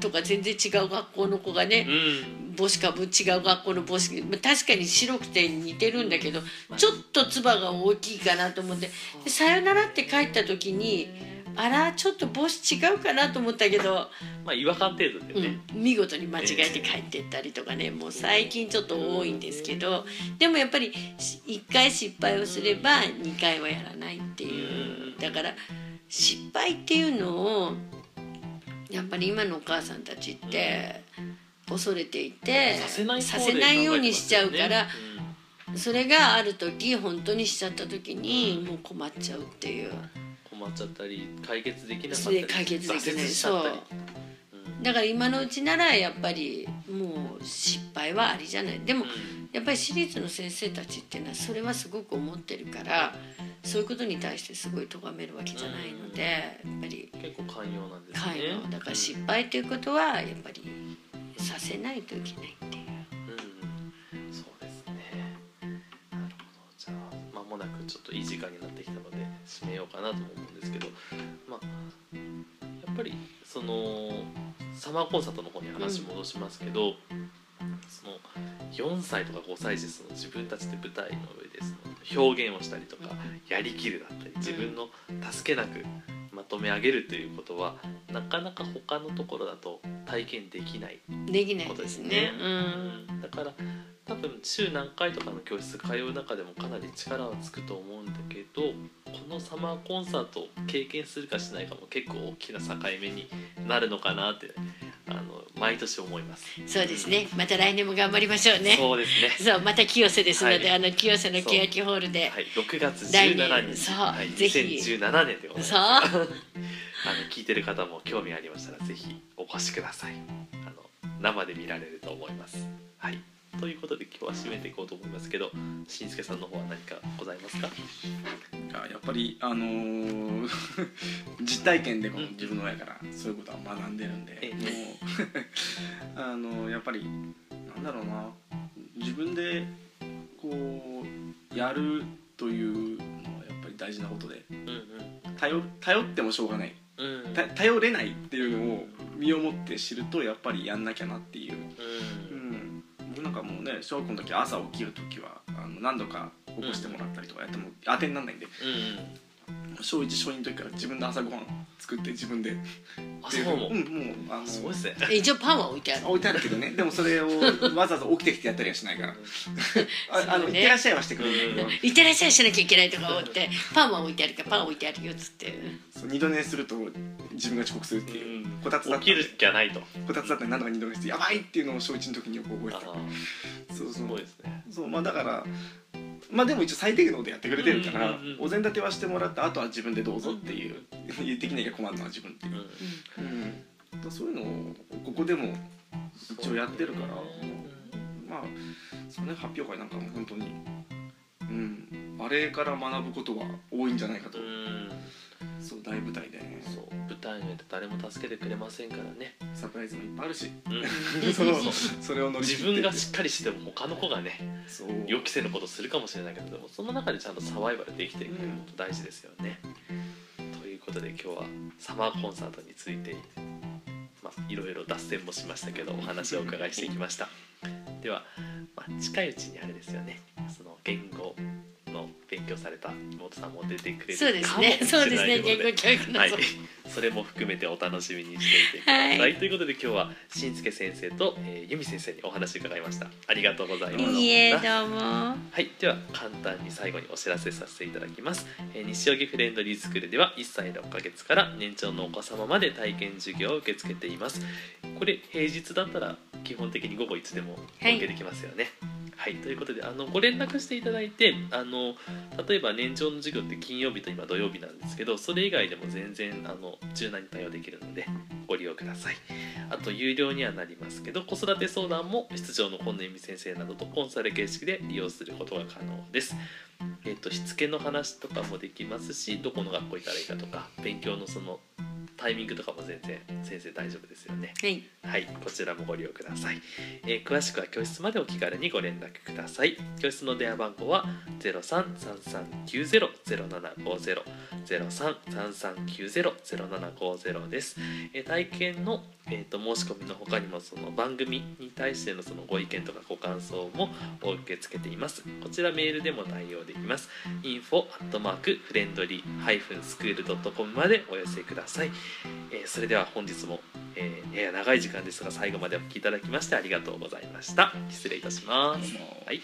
C: とか全然違う学校の子がね、
A: うん。
C: 帽子かぶ違う学校の帽子まあ確かに白くて似てるんだけどちょっとつばが大きいかなと思って。でさよならって帰った時にあらちょっと帽子違うかなと思ったけど、
A: まあ違和感程度でね、
C: うん、見事に間違えて帰ってったりとかね。もう最近ちょっと多いんですけどでもやっぱり1回失敗をすれば2回はやらないっていう。だから失敗っていうのをやっぱり今のお母さんたちって恐れていて
A: させない
C: ようにしちゃうからそれがある時本当にしちゃった時にもう困っちゃうっていう。
A: 困っちゃったり解決できなかった
C: そ
A: り
C: 解決でき
A: 挫
C: ないそう。だから今のうちならやっぱりもう失敗はありじゃない。でもやっぱり私立の先生たちっていうのはそれはすごく思ってるからそういうことに対してすごい咎めるわけじゃないのでやっぱり
A: 結構寛容なんですね。
C: 寛容だから失敗ということはやっぱりさせないといけないっていう。
A: うんそうですね。なるほど。じゃあ間もなくちょっといい時間になってきたので締めようかなとも思うんですけどまあやっぱりそのサマーコンサートの方に話戻しますけど、その4歳とか5歳児その自分たちで舞台の上でその表現をしたりとかやりきるだったり自分の助けなくまとめ上げるということはなかなか他のところだと体験できない
C: できない
A: こと
C: で
A: ですすね
C: ね。うん。
A: だから多分週何回とかの教室通う中でもかなり力はつくと思うんだけどこのサマーコンサートを経験するかしないかも結構大きな境目になるのかなってあの毎年思います。
C: そうですね。また来年も頑張りましょうね。
A: そうですね。
C: そうまた清瀬ですので、
A: はい
C: あの清瀬の欅ホールで、
A: はい、6月
C: 来
A: 17
C: 年
A: 日、
C: そう
A: はい、
C: ぜひ
A: 2017年でございます。
C: そう
A: あの聞いてる方も興味ありましたらぜひお越しください。あの生で見られると思います。はい。ということで今日は締めていこうと思いますけど、しんすけさんの方は何かございますか？
B: あやっぱりあのー 実体験でこの自分の親からそういうことは学んでるんで、
A: ええ。
B: もう あのやっぱりなんだろうな自分でこうやるというのはやっぱり大事なことで
A: うん
B: 頼頼ってもしょうがない。
A: うん。
B: 頼れないっていうのを身をもって知るとやっぱりやんなきゃなっていう、
A: う
B: うんん、なんかもうね小学校の時朝起きる時はあの何度か起こしてもらったりとかやっても当てにならないんで。小1小2の時から自分で朝ごはん作って自分で。
A: あそうも
B: うんもうあの
A: すごいですね。
C: え一応パンは置いてある。
B: 置いてあるけどね。でもそれをわざわざ起きてきてやったりはしないから。ああの
C: そうね
B: 行ってらっしゃいはしてくれるんだけど。
C: いってらっしゃいしなきゃいけないとか思ってパンは置いてあるからパン置いてあるよっつって。
B: そう二度寝すると自分が遅刻するっていうこたつだった。んで
A: 起きるじゃないと。
B: こたつだったら何度か二度寝してやばいっていうのを小1の時によく覚え
A: あ
B: て。たそうそう。
A: ごいですね。
B: そうまあだからまあでも一応最低限のことやってくれてるから、
A: うんうんうん
B: お膳立てはしてもらってあとは自分でどうぞっていう、言ってきなきゃ困るのは自分っていう。う、
A: ん
B: そういうのをここでも一応やってるから、まあそのね発表会なんかも本当に、うん、あれから学ぶことは多いんじゃないかと、
A: うん
B: そう大舞台でね。
A: そう。舞台の上で誰も助けてくれませんからね。
B: サプライズもいっぱいあるし。
A: うん。
B: そのそれを乗り
A: 自分がしっかりしても他の子がね予期せぬことするかもしれないけどでもその中でちゃんとサバイバルできていくこと大事ですよね。ということで今日はサマーコンサートについて、まあ、いろいろ脱線もしましたけどお話をお伺いしてきました。では、まあ、近いうちにあれですよね。その言語の勉強された妹さんも出てくれる
C: そうですね。そうですね。言語教育の
A: はい
C: そ
A: れも含めてお楽しみにしていてください。
C: はい。
A: ということで今日はしんすけ先生と、えー、由美先生にお話伺いました。ありがとうございます。
C: いいえどうも。
A: はい、では簡単に最後にお知らせさせていただきます、えー西荻フレンドリースクールでは1歳6ヶ月から年長のお子様まで体験授業を受け付けています。これ平日だったら基本的に午後いつでもお受けできますよね。はい、はいということであのご連絡していただいてあの例えば年長の授業って金曜日と今土曜日なんですけどそれ以外でも全然あの柔軟に対応できるのでご利用くださいあと有料にはなりますけど子育て相談も出場の今野由美先生などとコンサル形式で利用することが可能です。えっとしつけの話とかもできますしどこの学校行ったらいいかとか勉強のそのタイミングとかも全然先生大丈夫ですよね。
C: はい。
A: はい、こちらもご利用ください、えー詳しくは教室までお気軽にご連絡ください。教室の電話番号は0333900750 0333900750です、えー体験の、えー、と申し込みの他にもその番組に対してのそのご意見とかご感想もお受け付けています。こちらメールでも対応できます。info アットマークフレンドリー -school.com までお寄せください、えーそれでは本日も、えーやや長い時間ですが最後までお聞きいただきましてありがとうございました。失礼いたします、はい